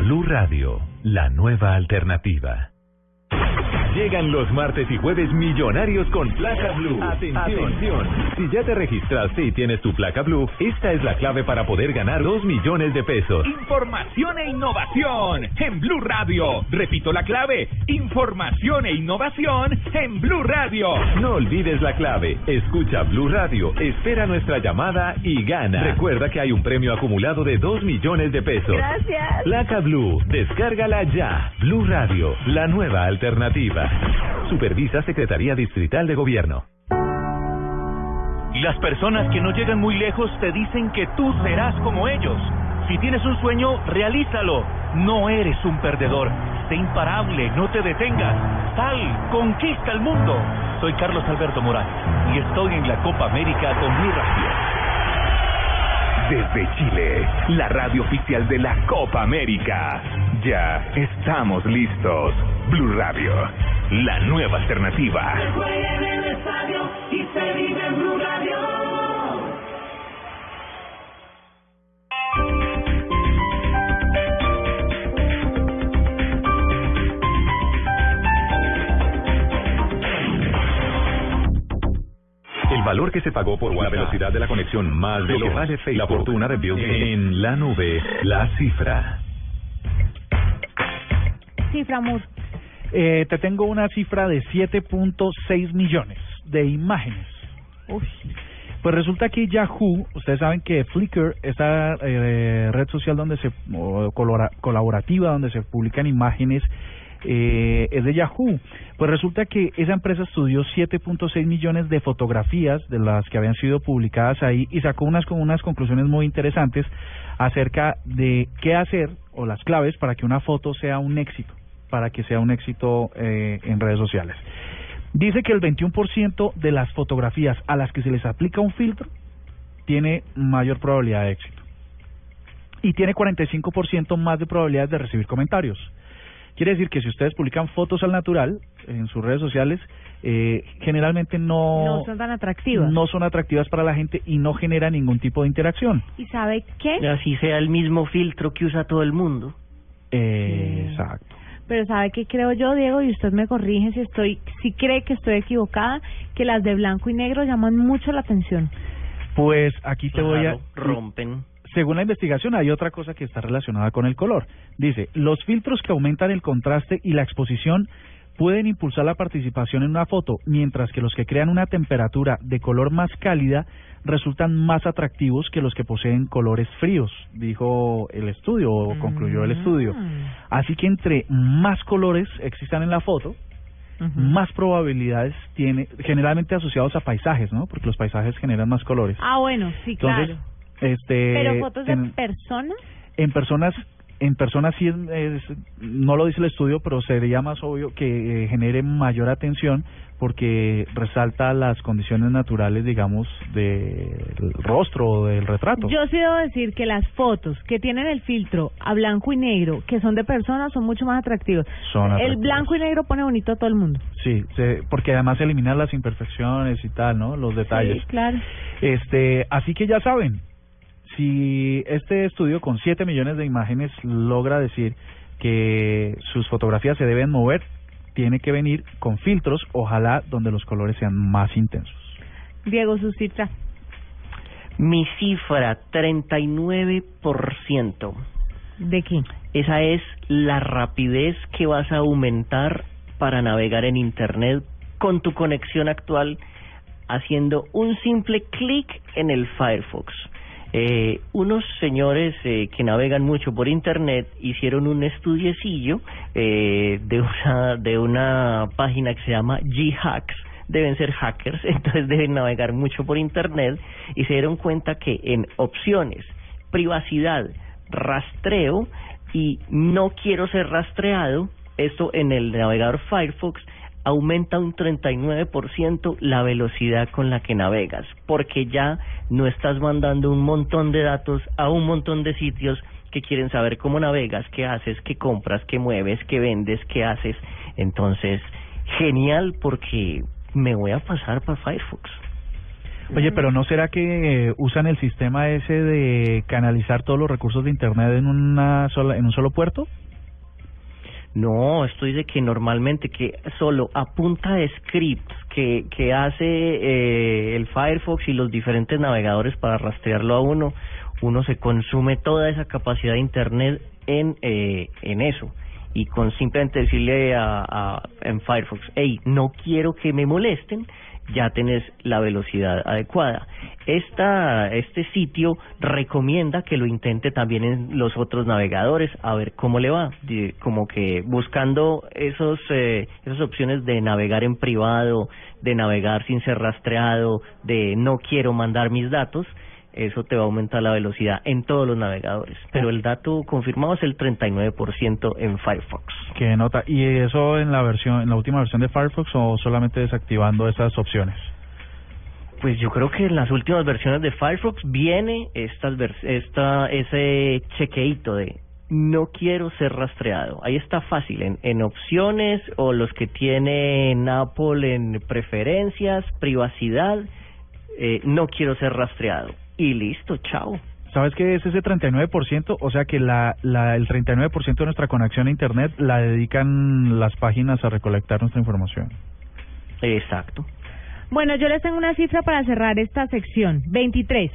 Blue Radio, la nueva alternativa. Llegan los martes y jueves millonarios con placa blue. Atención. Si ya te registraste y tienes tu placa blue, esta es la clave para poder ganar 2 millones de pesos. Información e innovación en Blue Radio. Repito la clave. Información e innovación en Blue Radio. No olvides la clave. Escucha Blue Radio, espera nuestra llamada y gana. Recuerda que hay un premio acumulado de 2 millones de pesos. Gracias. Placa Blue, descárgala ya. Blue Radio, la nueva alternativa. Supervisa Secretaría Distrital de Gobierno. Las personas que no llegan muy lejos te dicen que tú serás como ellos. Si tienes un sueño, realízalo. No eres un perdedor. Sé imparable, no te detengas. Sal, conquista el mundo. Soy Carlos Alberto Morales y estoy en la Copa América con Blue Radio. Desde Chile, la radio oficial de la Copa América. Ya estamos listos. Blue Radio, la nueva alternativa. en el estadio y se vive en Blue Radio. valor que se pagó por la velocidad de la conexión más de lo que vale Facebook, la fortuna de Bill Gates. En la nube, la cifra. Cifra. Eh, te tengo una cifra de 7.6 millones de imágenes. Uy. Pues resulta que Yahoo, ustedes saben que Flickr, esta eh, red social donde se o colora- colaborativa donde se publican imágenes, eh, es de Yahoo. Pues resulta que esa empresa estudió 7.6 millones de fotografías de las que habían sido publicadas ahí y sacó unas con unas conclusiones muy interesantes acerca de qué hacer o las claves para que una foto sea un éxito, para que sea un éxito eh, en redes sociales. Dice que el 21% de las fotografías a las que se les aplica un filtro tiene mayor probabilidad de éxito. Y tiene 45% más de probabilidades de recibir comentarios. Quiere decir que si ustedes publican fotos al natural en sus redes sociales, eh, generalmente no, No son tan atractivas. no son atractivas para la gente y no genera ningún tipo de interacción. ¿Y sabe qué? Así sea el mismo filtro que usa todo el mundo. Eh, Exacto. Pero sabe qué creo yo, Diego, y usted me corrige si estoy, si cree que estoy equivocada, que las de blanco y negro llaman mucho la atención. Pues aquí te voy a... Rompen. Según la investigación, hay otra cosa que está relacionada con el color. Dice, los filtros que aumentan el contraste y la exposición pueden impulsar la participación en una foto, mientras que los que crean una temperatura de color más cálida resultan más atractivos que los que poseen colores fríos, dijo el estudio o concluyó el estudio. Así que entre más colores existan en la foto, más probabilidades tiene, generalmente asociados a paisajes, ¿no? Porque los paisajes generan más colores. Ah, bueno, sí, Entonces, claro. este, Pero fotos de ten- personas. en personas en personas sí es, es- no lo dice el estudio pero sería más obvio que eh, genere mayor atención porque resalta las condiciones naturales digamos del rostro o del retrato Yo sí debo decir que las fotos que tienen el filtro a blanco y negro, que son de personas, son mucho más atractivas. Son El blanco y negro pone bonito a todo el mundo. sí se- porque además elimina las imperfecciones y tal no los detalles Sí, claro. Este, así que ya saben, si este estudio con 7 millones de imágenes logra decir que sus fotografías se deben mover, tiene que venir con filtros, ojalá donde los colores sean más intensos. Diego, su cifra. Mi cifra, 39%. ¿De qué? Esa es la rapidez que vas a aumentar para navegar en Internet con tu conexión actual haciendo un simple clic en el Firefox. Eh, unos señores eh, que navegan mucho por Internet hicieron un estudiecillo eh, de, una, de una página que se llama G-Hacks. Deben ser hackers, <laughs> entonces deben navegar mucho por Internet y se dieron cuenta que en opciones, privacidad, rastreo y no quiero ser rastreado, esto en el navegador Firefox aumenta un 39% la velocidad con la que navegas, porque ya no estás mandando un montón de datos a un montón de sitios que quieren saber cómo navegas, qué haces, qué compras, qué mueves, qué vendes, qué haces. Entonces, genial porque me voy a pasar para Firefox. Oye, pero ¿no será que eh, usan el sistema ese de canalizar todos los recursos de Internet en, una sola, en un solo puerto? No, estoy de que normalmente que solo a punta de scripts que, que hace eh, el Firefox y los diferentes navegadores para rastrearlo a uno, uno se consume toda esa capacidad de Internet en, eh, en eso. Y con simplemente decirle a, a, en Firefox, hey, no quiero que me molesten, ya tenés la velocidad adecuada. Esta, este sitio recomienda que lo intente también en los otros navegadores a ver cómo le va, como que buscando esos eh, esas opciones de navegar en privado, de navegar sin ser rastreado, de no quiero mandar mis datos, eso te va a aumentar la velocidad en todos los navegadores. Pero el dato confirmado es el 39% en Firefox. ¿Qué nota? ¿Y eso en la versión, en la última versión de Firefox o solamente desactivando esas opciones? Pues yo creo que en las últimas versiones de Firefox viene estas esta ese chequeito de no quiero ser rastreado. Ahí está fácil en, en opciones o los que tienen Apple en preferencias, privacidad, eh, no quiero ser rastreado. Y listo, chao. ¿Sabes qué es ese 39%? O sea que la, la, el 39% de nuestra conexión a Internet la dedican las páginas a recolectar nuestra información. Exacto. Bueno, yo les tengo una cifra para cerrar esta sección. 23.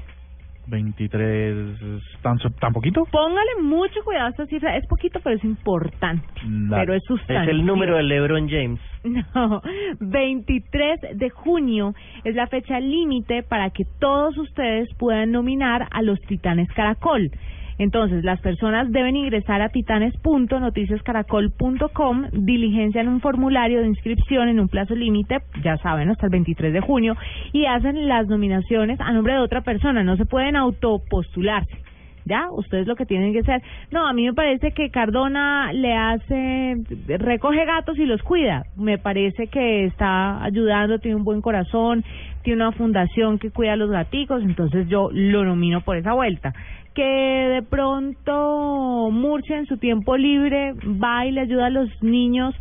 23, ¿tan, tan poquito? Póngale mucho cuidado a esta cifra. Es poquito, pero es importante. Dale. Pero es Es sustancial. el número de LeBron James. No, 23 de junio es la fecha límite para que todos ustedes puedan nominar a los Titanes Caracol. Entonces, las personas deben ingresar a titanes.noticiascaracol.com, diligencian un formulario de inscripción en un plazo límite, ya saben, hasta el 23 de junio, y hacen las nominaciones a nombre de otra persona. No se pueden autopostularse. ¿Ya? Ustedes lo que tienen que hacer. No, a mí me parece que Cardona le hace, recoge gatos y los cuida. Me parece que está ayudando, tiene un buen corazón, tiene una fundación que cuida a los gaticos, entonces yo lo nomino por esa vuelta. Que de pronto Murcia en su tiempo libre va y le ayuda a los niños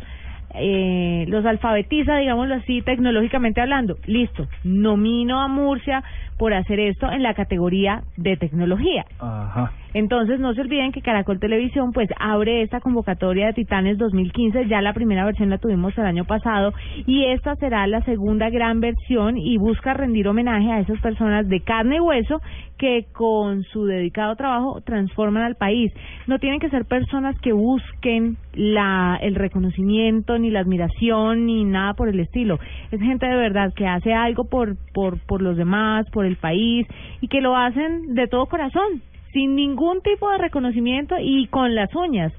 eh, los alfabetiza, digámoslo así, tecnológicamente hablando. Listo, nomino a Murcia por hacer esto en la categoría de tecnología. Ajá. Entonces, no se olviden que Caracol Televisión pues abre esta convocatoria de Titanes 2015, ya la primera versión la tuvimos el año pasado y esta será la segunda gran versión y busca rendir homenaje a esas personas de carne y hueso que con su dedicado trabajo transforman al país. No tienen que ser personas que busquen la el reconocimiento ni la admiración ni nada por el estilo. Es gente de verdad que hace algo por por por los demás, por el país y que lo hacen de todo corazón sin ningún tipo de reconocimiento y con las uñas.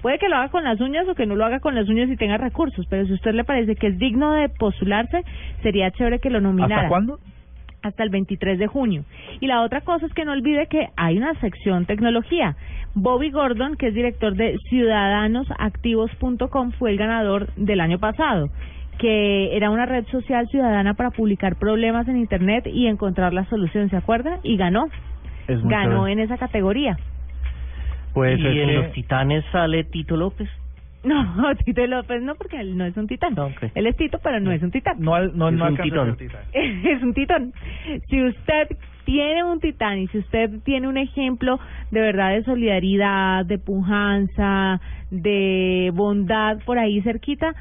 Puede que lo haga con las uñas o que no lo haga con las uñas y tenga recursos, pero si a usted le parece que es digno de postularse, sería chévere que lo nominara. ¿Hasta cuándo? Hasta el 23 de junio. Y la otra cosa es que no olvide que hay una sección tecnología. Bobby Gordon, que es director de ciudadanosactivos.com, fue el ganador del año pasado que era una red social ciudadana para publicar problemas en Internet y encontrar la solución, ¿se acuerda? Y ganó Es ganó en esa categoría. Pues y es en que- los Titanes sale Tito López. No, <laughs> Tito López no, porque él no es un titán. Él es Tito, pero no es un titán. No, no, Es no un <laughs> titán. es un titán. Si usted tiene un titán y si usted tiene un ejemplo de verdad de solidaridad, de pujanza, de bondad por ahí cerquita,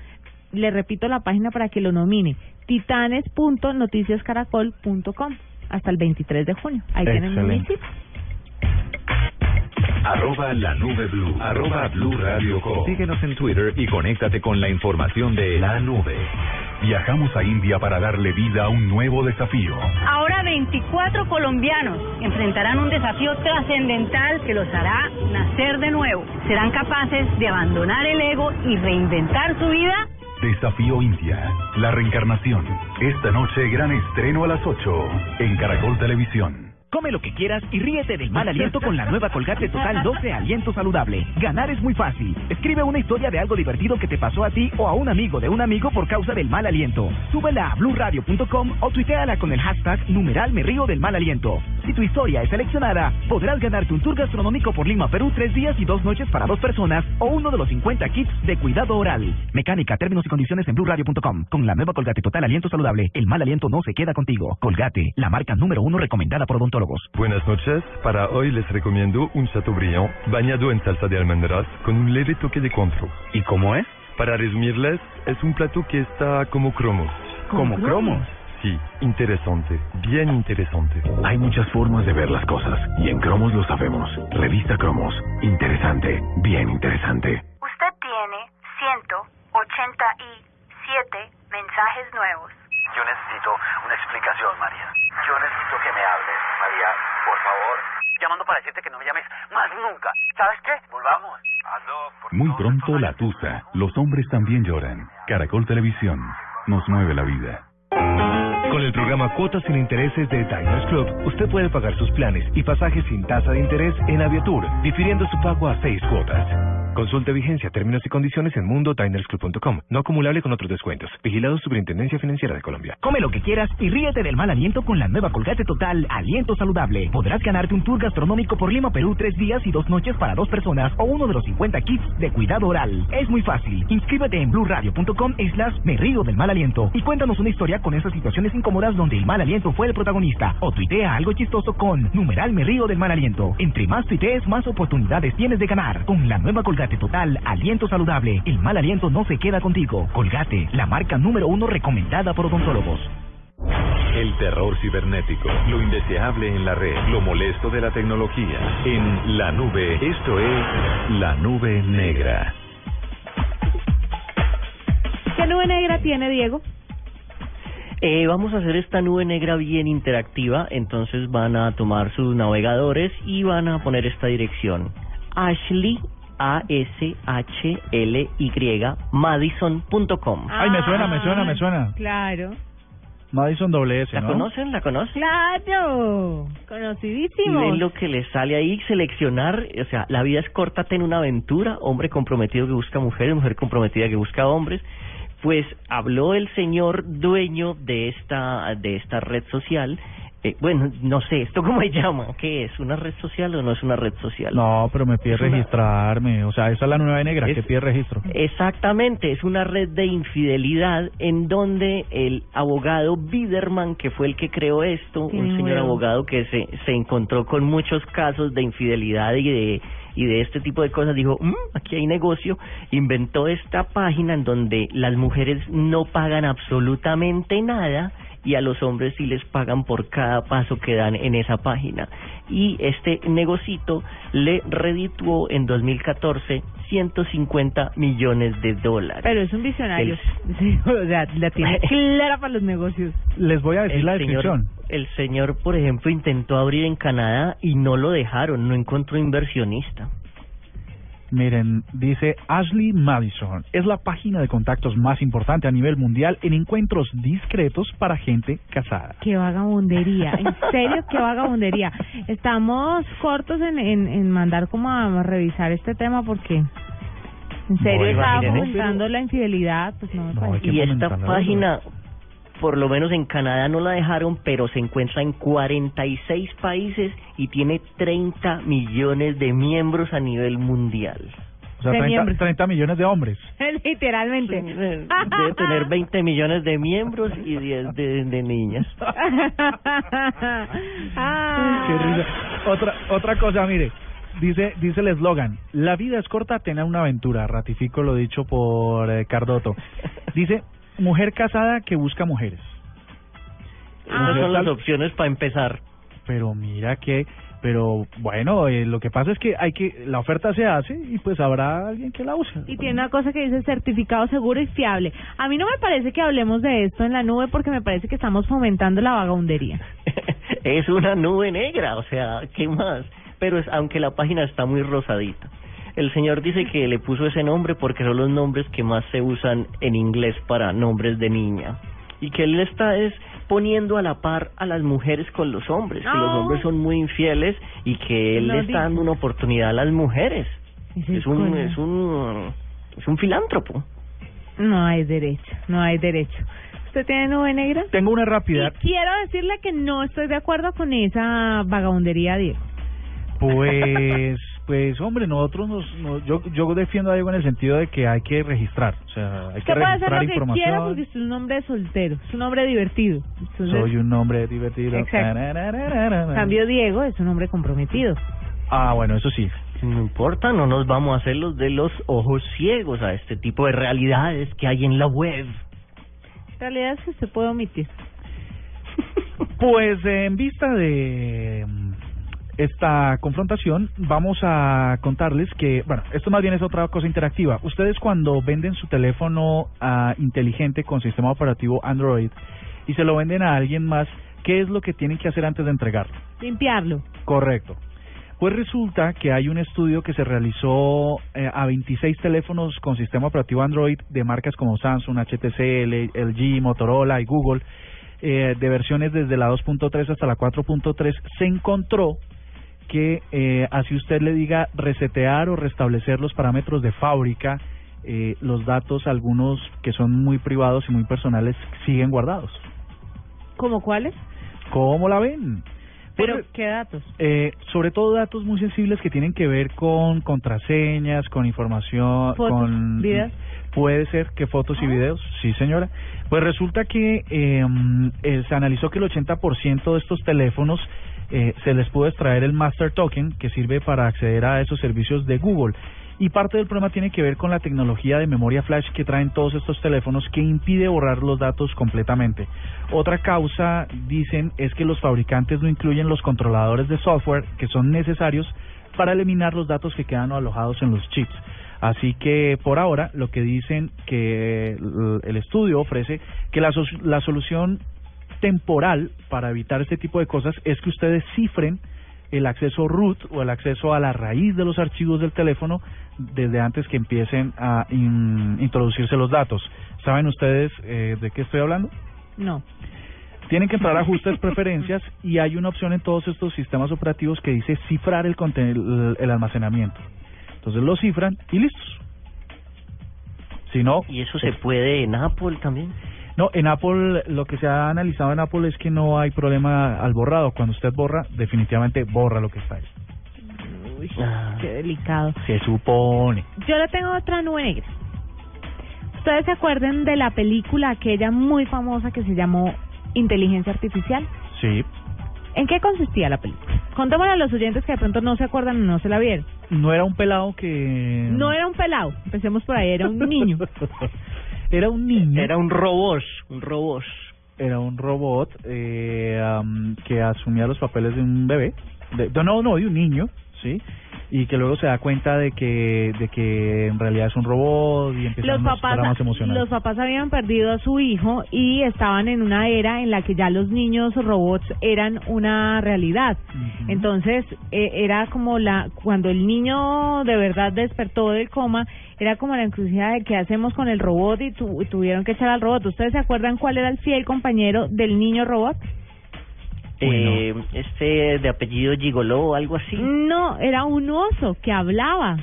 le repito la página para que lo nomine. titanes.noticiascaracol.com hasta el 23 de junio. Ahí tienen Excelente. cita. Arroba la nube blue. Arroba blue radio com. Síguenos en Twitter y conéctate con la información de la nube. Viajamos a India para darle vida a un nuevo desafío. Ahora 24 colombianos enfrentarán un desafío trascendental que los hará nacer de nuevo. ¿Serán capaces de abandonar el ego y reinventar su vida? Desafío India, la reencarnación. Esta noche gran estreno a las 8 en Caracol Televisión. Come lo que quieras y ríete del mal aliento con la nueva Colgate Total 12 Aliento Saludable. Ganar es muy fácil. Escribe una historia de algo divertido que te pasó a ti o a un amigo de un amigo por causa del mal aliento. Súbela a blurradio.com o tuiteala con el hashtag numeral me río del mal aliento. Si tu historia es seleccionada, podrás ganarte un tour gastronómico por Lima, Perú, tres días y dos noches para dos personas o uno de los 50 kits de cuidado oral. Mecánica, términos y condiciones en blurradio.com. Con la nueva Colgate Total Aliento Saludable, el mal aliento no se queda contigo. Colgate, la marca número uno recomendada por Buenas noches. Para hoy les recomiendo un Chateaubriand bañado en salsa de almendras con un leve toque de contro. ¿Y cómo es? Para resumirles, es un plato que está como cromos. ¿Como cromos? Sí, interesante, bien interesante. Hay muchas formas de ver las cosas y en Cromos lo sabemos. Revista Cromos. Interesante, bien interesante. Usted tiene 187 mensajes nuevos. Yo necesito una explicación, María. Yo necesito que me hables, María, por favor. Llamando para decirte que no me llames más nunca. ¿Sabes qué? Volvamos. Hazlo. por- Muy pronto la tusa. Los hombres también lloran. Caracol Televisión. Nos mueve la vida. Con el programa Cuotas sin Intereses de Diners Club, usted puede pagar sus planes y pasajes sin tasa de interés en Aviatur, difiriendo su pago a seis cuotas. Consulte vigencia, términos y condiciones en mundodinersclub.com. No acumulable con otros descuentos. Vigilado Superintendencia Financiera de Colombia. Come lo que quieras y ríete del mal aliento con la nueva Colgate Total Aliento Saludable. Podrás ganarte un tour gastronómico por Lima, Perú, tres días y dos noches para dos personas o uno de los 50 kits de cuidado oral. Es muy fácil. Inscríbete en blurradio.com slash me río del mal aliento y cuéntanos una historia con esas situaciones incómodas donde el mal aliento fue el protagonista. O tuitea algo chistoso con numeral me río del mal aliento. Entre más tuitees, más oportunidades tienes de ganar. Con la nueva Colgate Total Aliento Saludable, el mal aliento no se queda contigo. Colgate, la marca número uno recomendada por odontólogos. El terror cibernético, lo indeseable en la red, lo molesto de la tecnología. En la nube, esto es la nube negra. ¿Qué nube negra tiene Diego? Eh, vamos a hacer esta nube negra bien interactiva, entonces van a tomar sus navegadores y van a poner esta dirección. Ashley, A-S-H-L-Y, Madison.com. Ay, me suena, me suena, me suena. Claro. Madison doble S, ¿La ¿no? conocen? ¿La conocen? Claro. Conocidísimo. ven lo que les sale ahí, seleccionar, o sea, la vida es corta, ten una aventura, hombre comprometido que busca mujeres, mujer comprometida que busca hombres. Pues habló el señor dueño de esta de esta red social. Eh, bueno, no sé, ¿esto cómo se llama? ¿Qué es? ¿Una red social o no es una red social? No, pero me pide Es una- registrarme. O sea, esa es la nueva negra Es- que pide registro. Exactamente, es una red de infidelidad en donde el abogado Biderman, que fue el que creó esto, un señor abogado que se, se encontró con muchos casos de infidelidad y de y de este tipo de cosas, dijo, "Mm, aquí hay negocio, inventó esta página en donde las mujeres no pagan absolutamente nada y a los hombres sí les pagan por cada paso que dan en esa página. Y este negocito le redituó en 2014 150 millones de dólares. Pero es un visionario. <laughs> Sí, o sea, la tiene <laughs> clara para los negocios. Les voy a decir el la señor, descripción. el señor, por ejemplo, intentó abrir en Canadá y no lo dejaron, no encontró inversionista. Miren, dice Ashley Madison. Es la página de contactos más importante a nivel mundial en encuentros discretos para gente casada. Qué vagabundería, en serio, qué vagabundería. Estamos cortos en, en, en mandar como a revisar este tema porque en serio No, estaba la infidelidad, pues no me parece. Y esta página, por lo menos en Canadá no la dejaron, pero se encuentra en 46 países y tiene 30 millones de miembros a nivel mundial. O sea, De 30, miembros. 30 millones de hombres. <laughs> Literalmente. Debe tener 20 millones de miembros y 10 de, de niñas. <laughs> Ah. Qué risa. Otra, otra cosa, mire. Dice, dice el eslogan, la vida es corta, tener una aventura. Ratifico lo dicho por eh, Cardoto. Dice, mujer casada que busca mujeres. Esas son las opciones para empezar. Pero mira que, pero bueno, eh, lo que pasa es que hay que, la oferta se hace y pues habrá alguien que la use. Y tiene una cosa que dice certificado seguro y fiable. A mí no me parece que hablemos de esto en la nube porque me parece que estamos fomentando la vagabundería. <laughs> es una nube negra, o sea, ¿qué más? Pero es, aunque la página está muy rosadita. El señor dice que le puso ese nombre porque son los nombres que más se usan en inglés para nombres de niña. Y que él está es poniendo a la par a las mujeres con los hombres, que los hombres son muy infieles y que él No le está dando una oportunidad a las mujeres. Es un, es un, es un filántropo. No hay derecho, no hay derecho. ¿Usted tiene nube negra? Tengo una rápida. Y quiero decirle que no estoy de acuerdo con esa vagabundería, Diego. Pues, pues hombre, nosotros nos, nos- yo, yo defiendo algo en el sentido de que hay que registrar, o sea, hay que Usted puede hacer registrar lo que quiera porque es un hombre soltero, es un hombre divertido. Entonces, Soy un hombre divertido. Exacto. Cambio Diego es un hombre comprometido. Ah, bueno, eso sí. No importa, no nos vamos a hacer los de los ojos ciegos a este tipo de realidades que hay en la web. En realidad es que usted puede omitir. Pues en vista de esta confrontación, vamos a contarles que, bueno, esto más bien es otra cosa interactiva. Ustedes cuando venden su teléfono ah, inteligente con sistema operativo Android y se lo venden a alguien más, ¿qué es lo que tienen que hacer antes de entregarlo? Limpiarlo. Correcto. Pues resulta que hay un estudio que se realizó eh, a 26 teléfonos con sistema operativo Android de marcas como Samsung, HTC, L- LG, Motorola y Google, eh, de versiones desde la 2.3 hasta la 4.3, se encontró que eh, así usted le diga resetear o restablecer los parámetros de fábrica, eh, los datos, algunos que son muy privados y muy personales, siguen guardados. ¿Cómo cuáles? ¿Cómo la ven? Pero, Pues, ¿qué datos? eh, sobre todo datos muy sensibles que tienen que ver con contraseñas, con información, Fotos, con videos. Puede ser que fotos y videos, sí señora. Pues resulta que eh, mm, eh, se analizó que el 80% de estos teléfonos eh, se les pudo extraer el Master Token que sirve para acceder a esos servicios de Google Y parte del problema tiene que ver con la tecnología de memoria flash que traen todos estos teléfonos que impide borrar los datos completamente. Otra causa, dicen, es que los fabricantes no incluyen los controladores de software que son necesarios para eliminar los datos que quedan alojados en los chips. Así que por ahora lo que dicen que el estudio ofrece que la, la solución temporal para evitar este tipo de cosas es que ustedes cifren el acceso root o el acceso a la raíz de los archivos del teléfono desde antes que empiecen a in- introducirse los datos. ¿Saben ustedes eh, de qué estoy hablando? No. Tienen que entrar a <laughs> ajustes preferencias y hay una opción en todos estos sistemas operativos que dice cifrar el, conten- el, el almacenamiento. Entonces lo cifran y listos. Si no, ¿Y eso se puede en Apple también? No, en Apple lo que se ha analizado en Apple es que no hay problema al borrado. Cuando usted borra, definitivamente borra lo que está ahí. Uy, Ah. qué delicado. Se supone. Yo le tengo otra nube negra. ¿Ustedes se acuerdan de la película aquella muy famosa que se llamó Inteligencia Artificial? Sí. ¿En qué consistía la película? Contémosle a los oyentes que de pronto no se acuerdan o no se la vieron. No era un pelado que... No era un pelado, empecemos por ahí, era un niño. <laughs> Era un niño. Era un robot, un robot. Era un robot eh, am, que asumía los papeles de un bebé. De- no, no, de un niño, ¿sí? Y que luego se da cuenta de que de que en realidad es un robot y empiezan Los papás, dramas emocionales. los papás habían perdido a su hijo y estaban en una era en la que ya los niños robots eran una realidad. Entonces, eh, era como la cuando el niño de verdad despertó del coma, era como la encrucijada de qué hacemos con el robot y, tu- y tuvieron que echar al robot. ¿Ustedes se acuerdan cuál era el fiel compañero del niño robot? Eh, este de apellido Gigoló o algo así. No, era un oso que hablaba.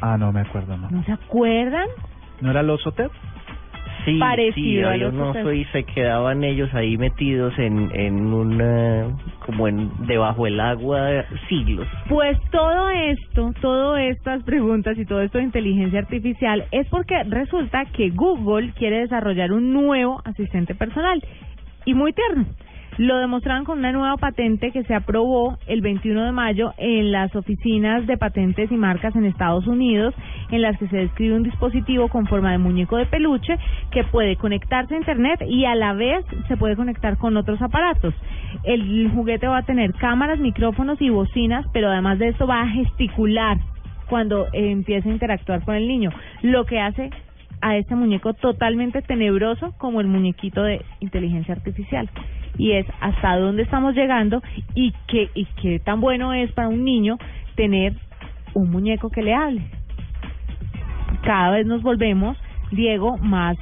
Ah, no me acuerdo, no. ¿No se acuerdan? ¿No era el oso Ted? Sí, Parecido sí, había un oso y se quedaban ellos ahí metidos en, en una, como en, debajo del agua siglos. Pues todo esto, todas estas preguntas y todo esto de inteligencia artificial es porque resulta que Google quiere desarrollar un nuevo asistente personal y muy tierno. Lo demostraron con una nueva patente que se aprobó el 21 de mayo en las oficinas de patentes y marcas en Estados Unidos, en las que se describe un dispositivo con forma de muñeco de peluche que puede conectarse a Internet y a la vez se puede conectar con otros aparatos. El juguete va a tener cámaras, micrófonos y bocinas, pero además de esto va a gesticular cuando eh, empiece a interactuar con el niño, lo que hace a este muñeco totalmente tenebroso como el muñequito de inteligencia artificial. Y es hasta dónde estamos llegando y qué, y qué tan bueno es para un niño tener un muñeco que le hable. Cada vez nos volvemos, Diego, más,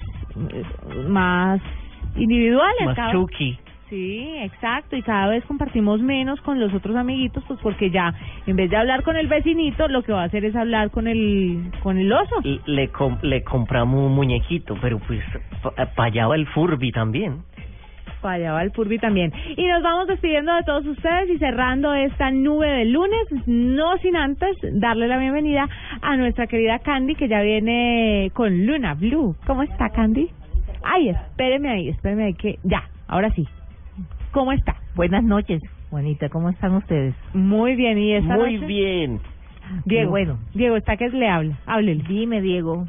más individuales. Más cada- Chucky. Sí, exacto, y cada vez compartimos menos con los otros amiguitos, pues porque ya en vez de hablar con el vecinito, lo que va a hacer es hablar con el con el oso. Y le, com- le compramos un muñequito, pero pues para allá va el Furby también. Para allá va el Furby también. Y nos vamos despidiendo de todos ustedes y cerrando esta nube de lunes, no sin antes darle la bienvenida a nuestra querida Candy, que ya viene con Luna Blue. ¿Cómo está, Candy? Ay, espéreme ahí, espéreme ahí, que ya, ahora sí. ¿Cómo está? Buenas noches, Juanita, ¿cómo están ustedes? Muy bien, ¿y esta Muy noche? bien. Diego, bueno. Diego, está que le habla, háblele. Dime, Diego.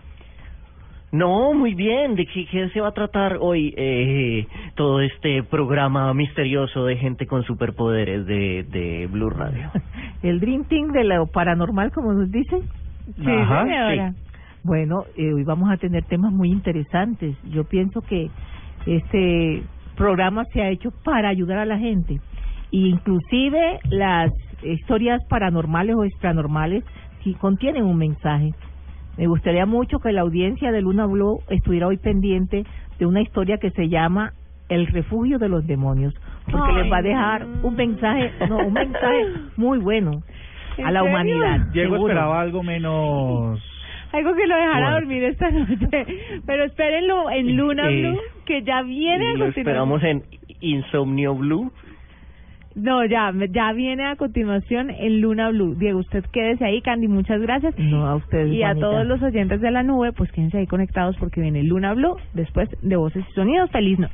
No, muy bien. ¿De qué, qué se va a tratar hoy eh, todo este programa misterioso de gente con superpoderes de, de Blue Radio? <laughs> El Dream Team de lo paranormal, como nos dicen. Sí, Ajá. señora. Bueno, eh, hoy vamos a tener temas muy interesantes. Yo pienso que este programa se ha hecho para ayudar a la gente. Y inclusive las historias paranormales o extranormales sí contienen un mensaje. Me gustaría mucho que la audiencia de Luna Blue estuviera hoy pendiente de una historia que se llama El refugio de los demonios, porque Ay. les va a dejar un mensaje, no, un mensaje <laughs> muy bueno ¿En a la serio? humanidad. Diego seguro. esperaba algo menos... Algo que lo dejara Bueno. dormir esta noche. <laughs> Pero espérenlo en Luna Eh, Blue, que ya viene a Y lo esperamos en Insomnio Blue. No, ya, ya viene a continuación en Luna Blue. Diego, usted quédese ahí, Candy, muchas gracias. No, a ustedes, Y a todos los oyentes de la nube, pues quédense ahí conectados porque viene Luna Blue después de Voces y Sonidos. Feliz noche.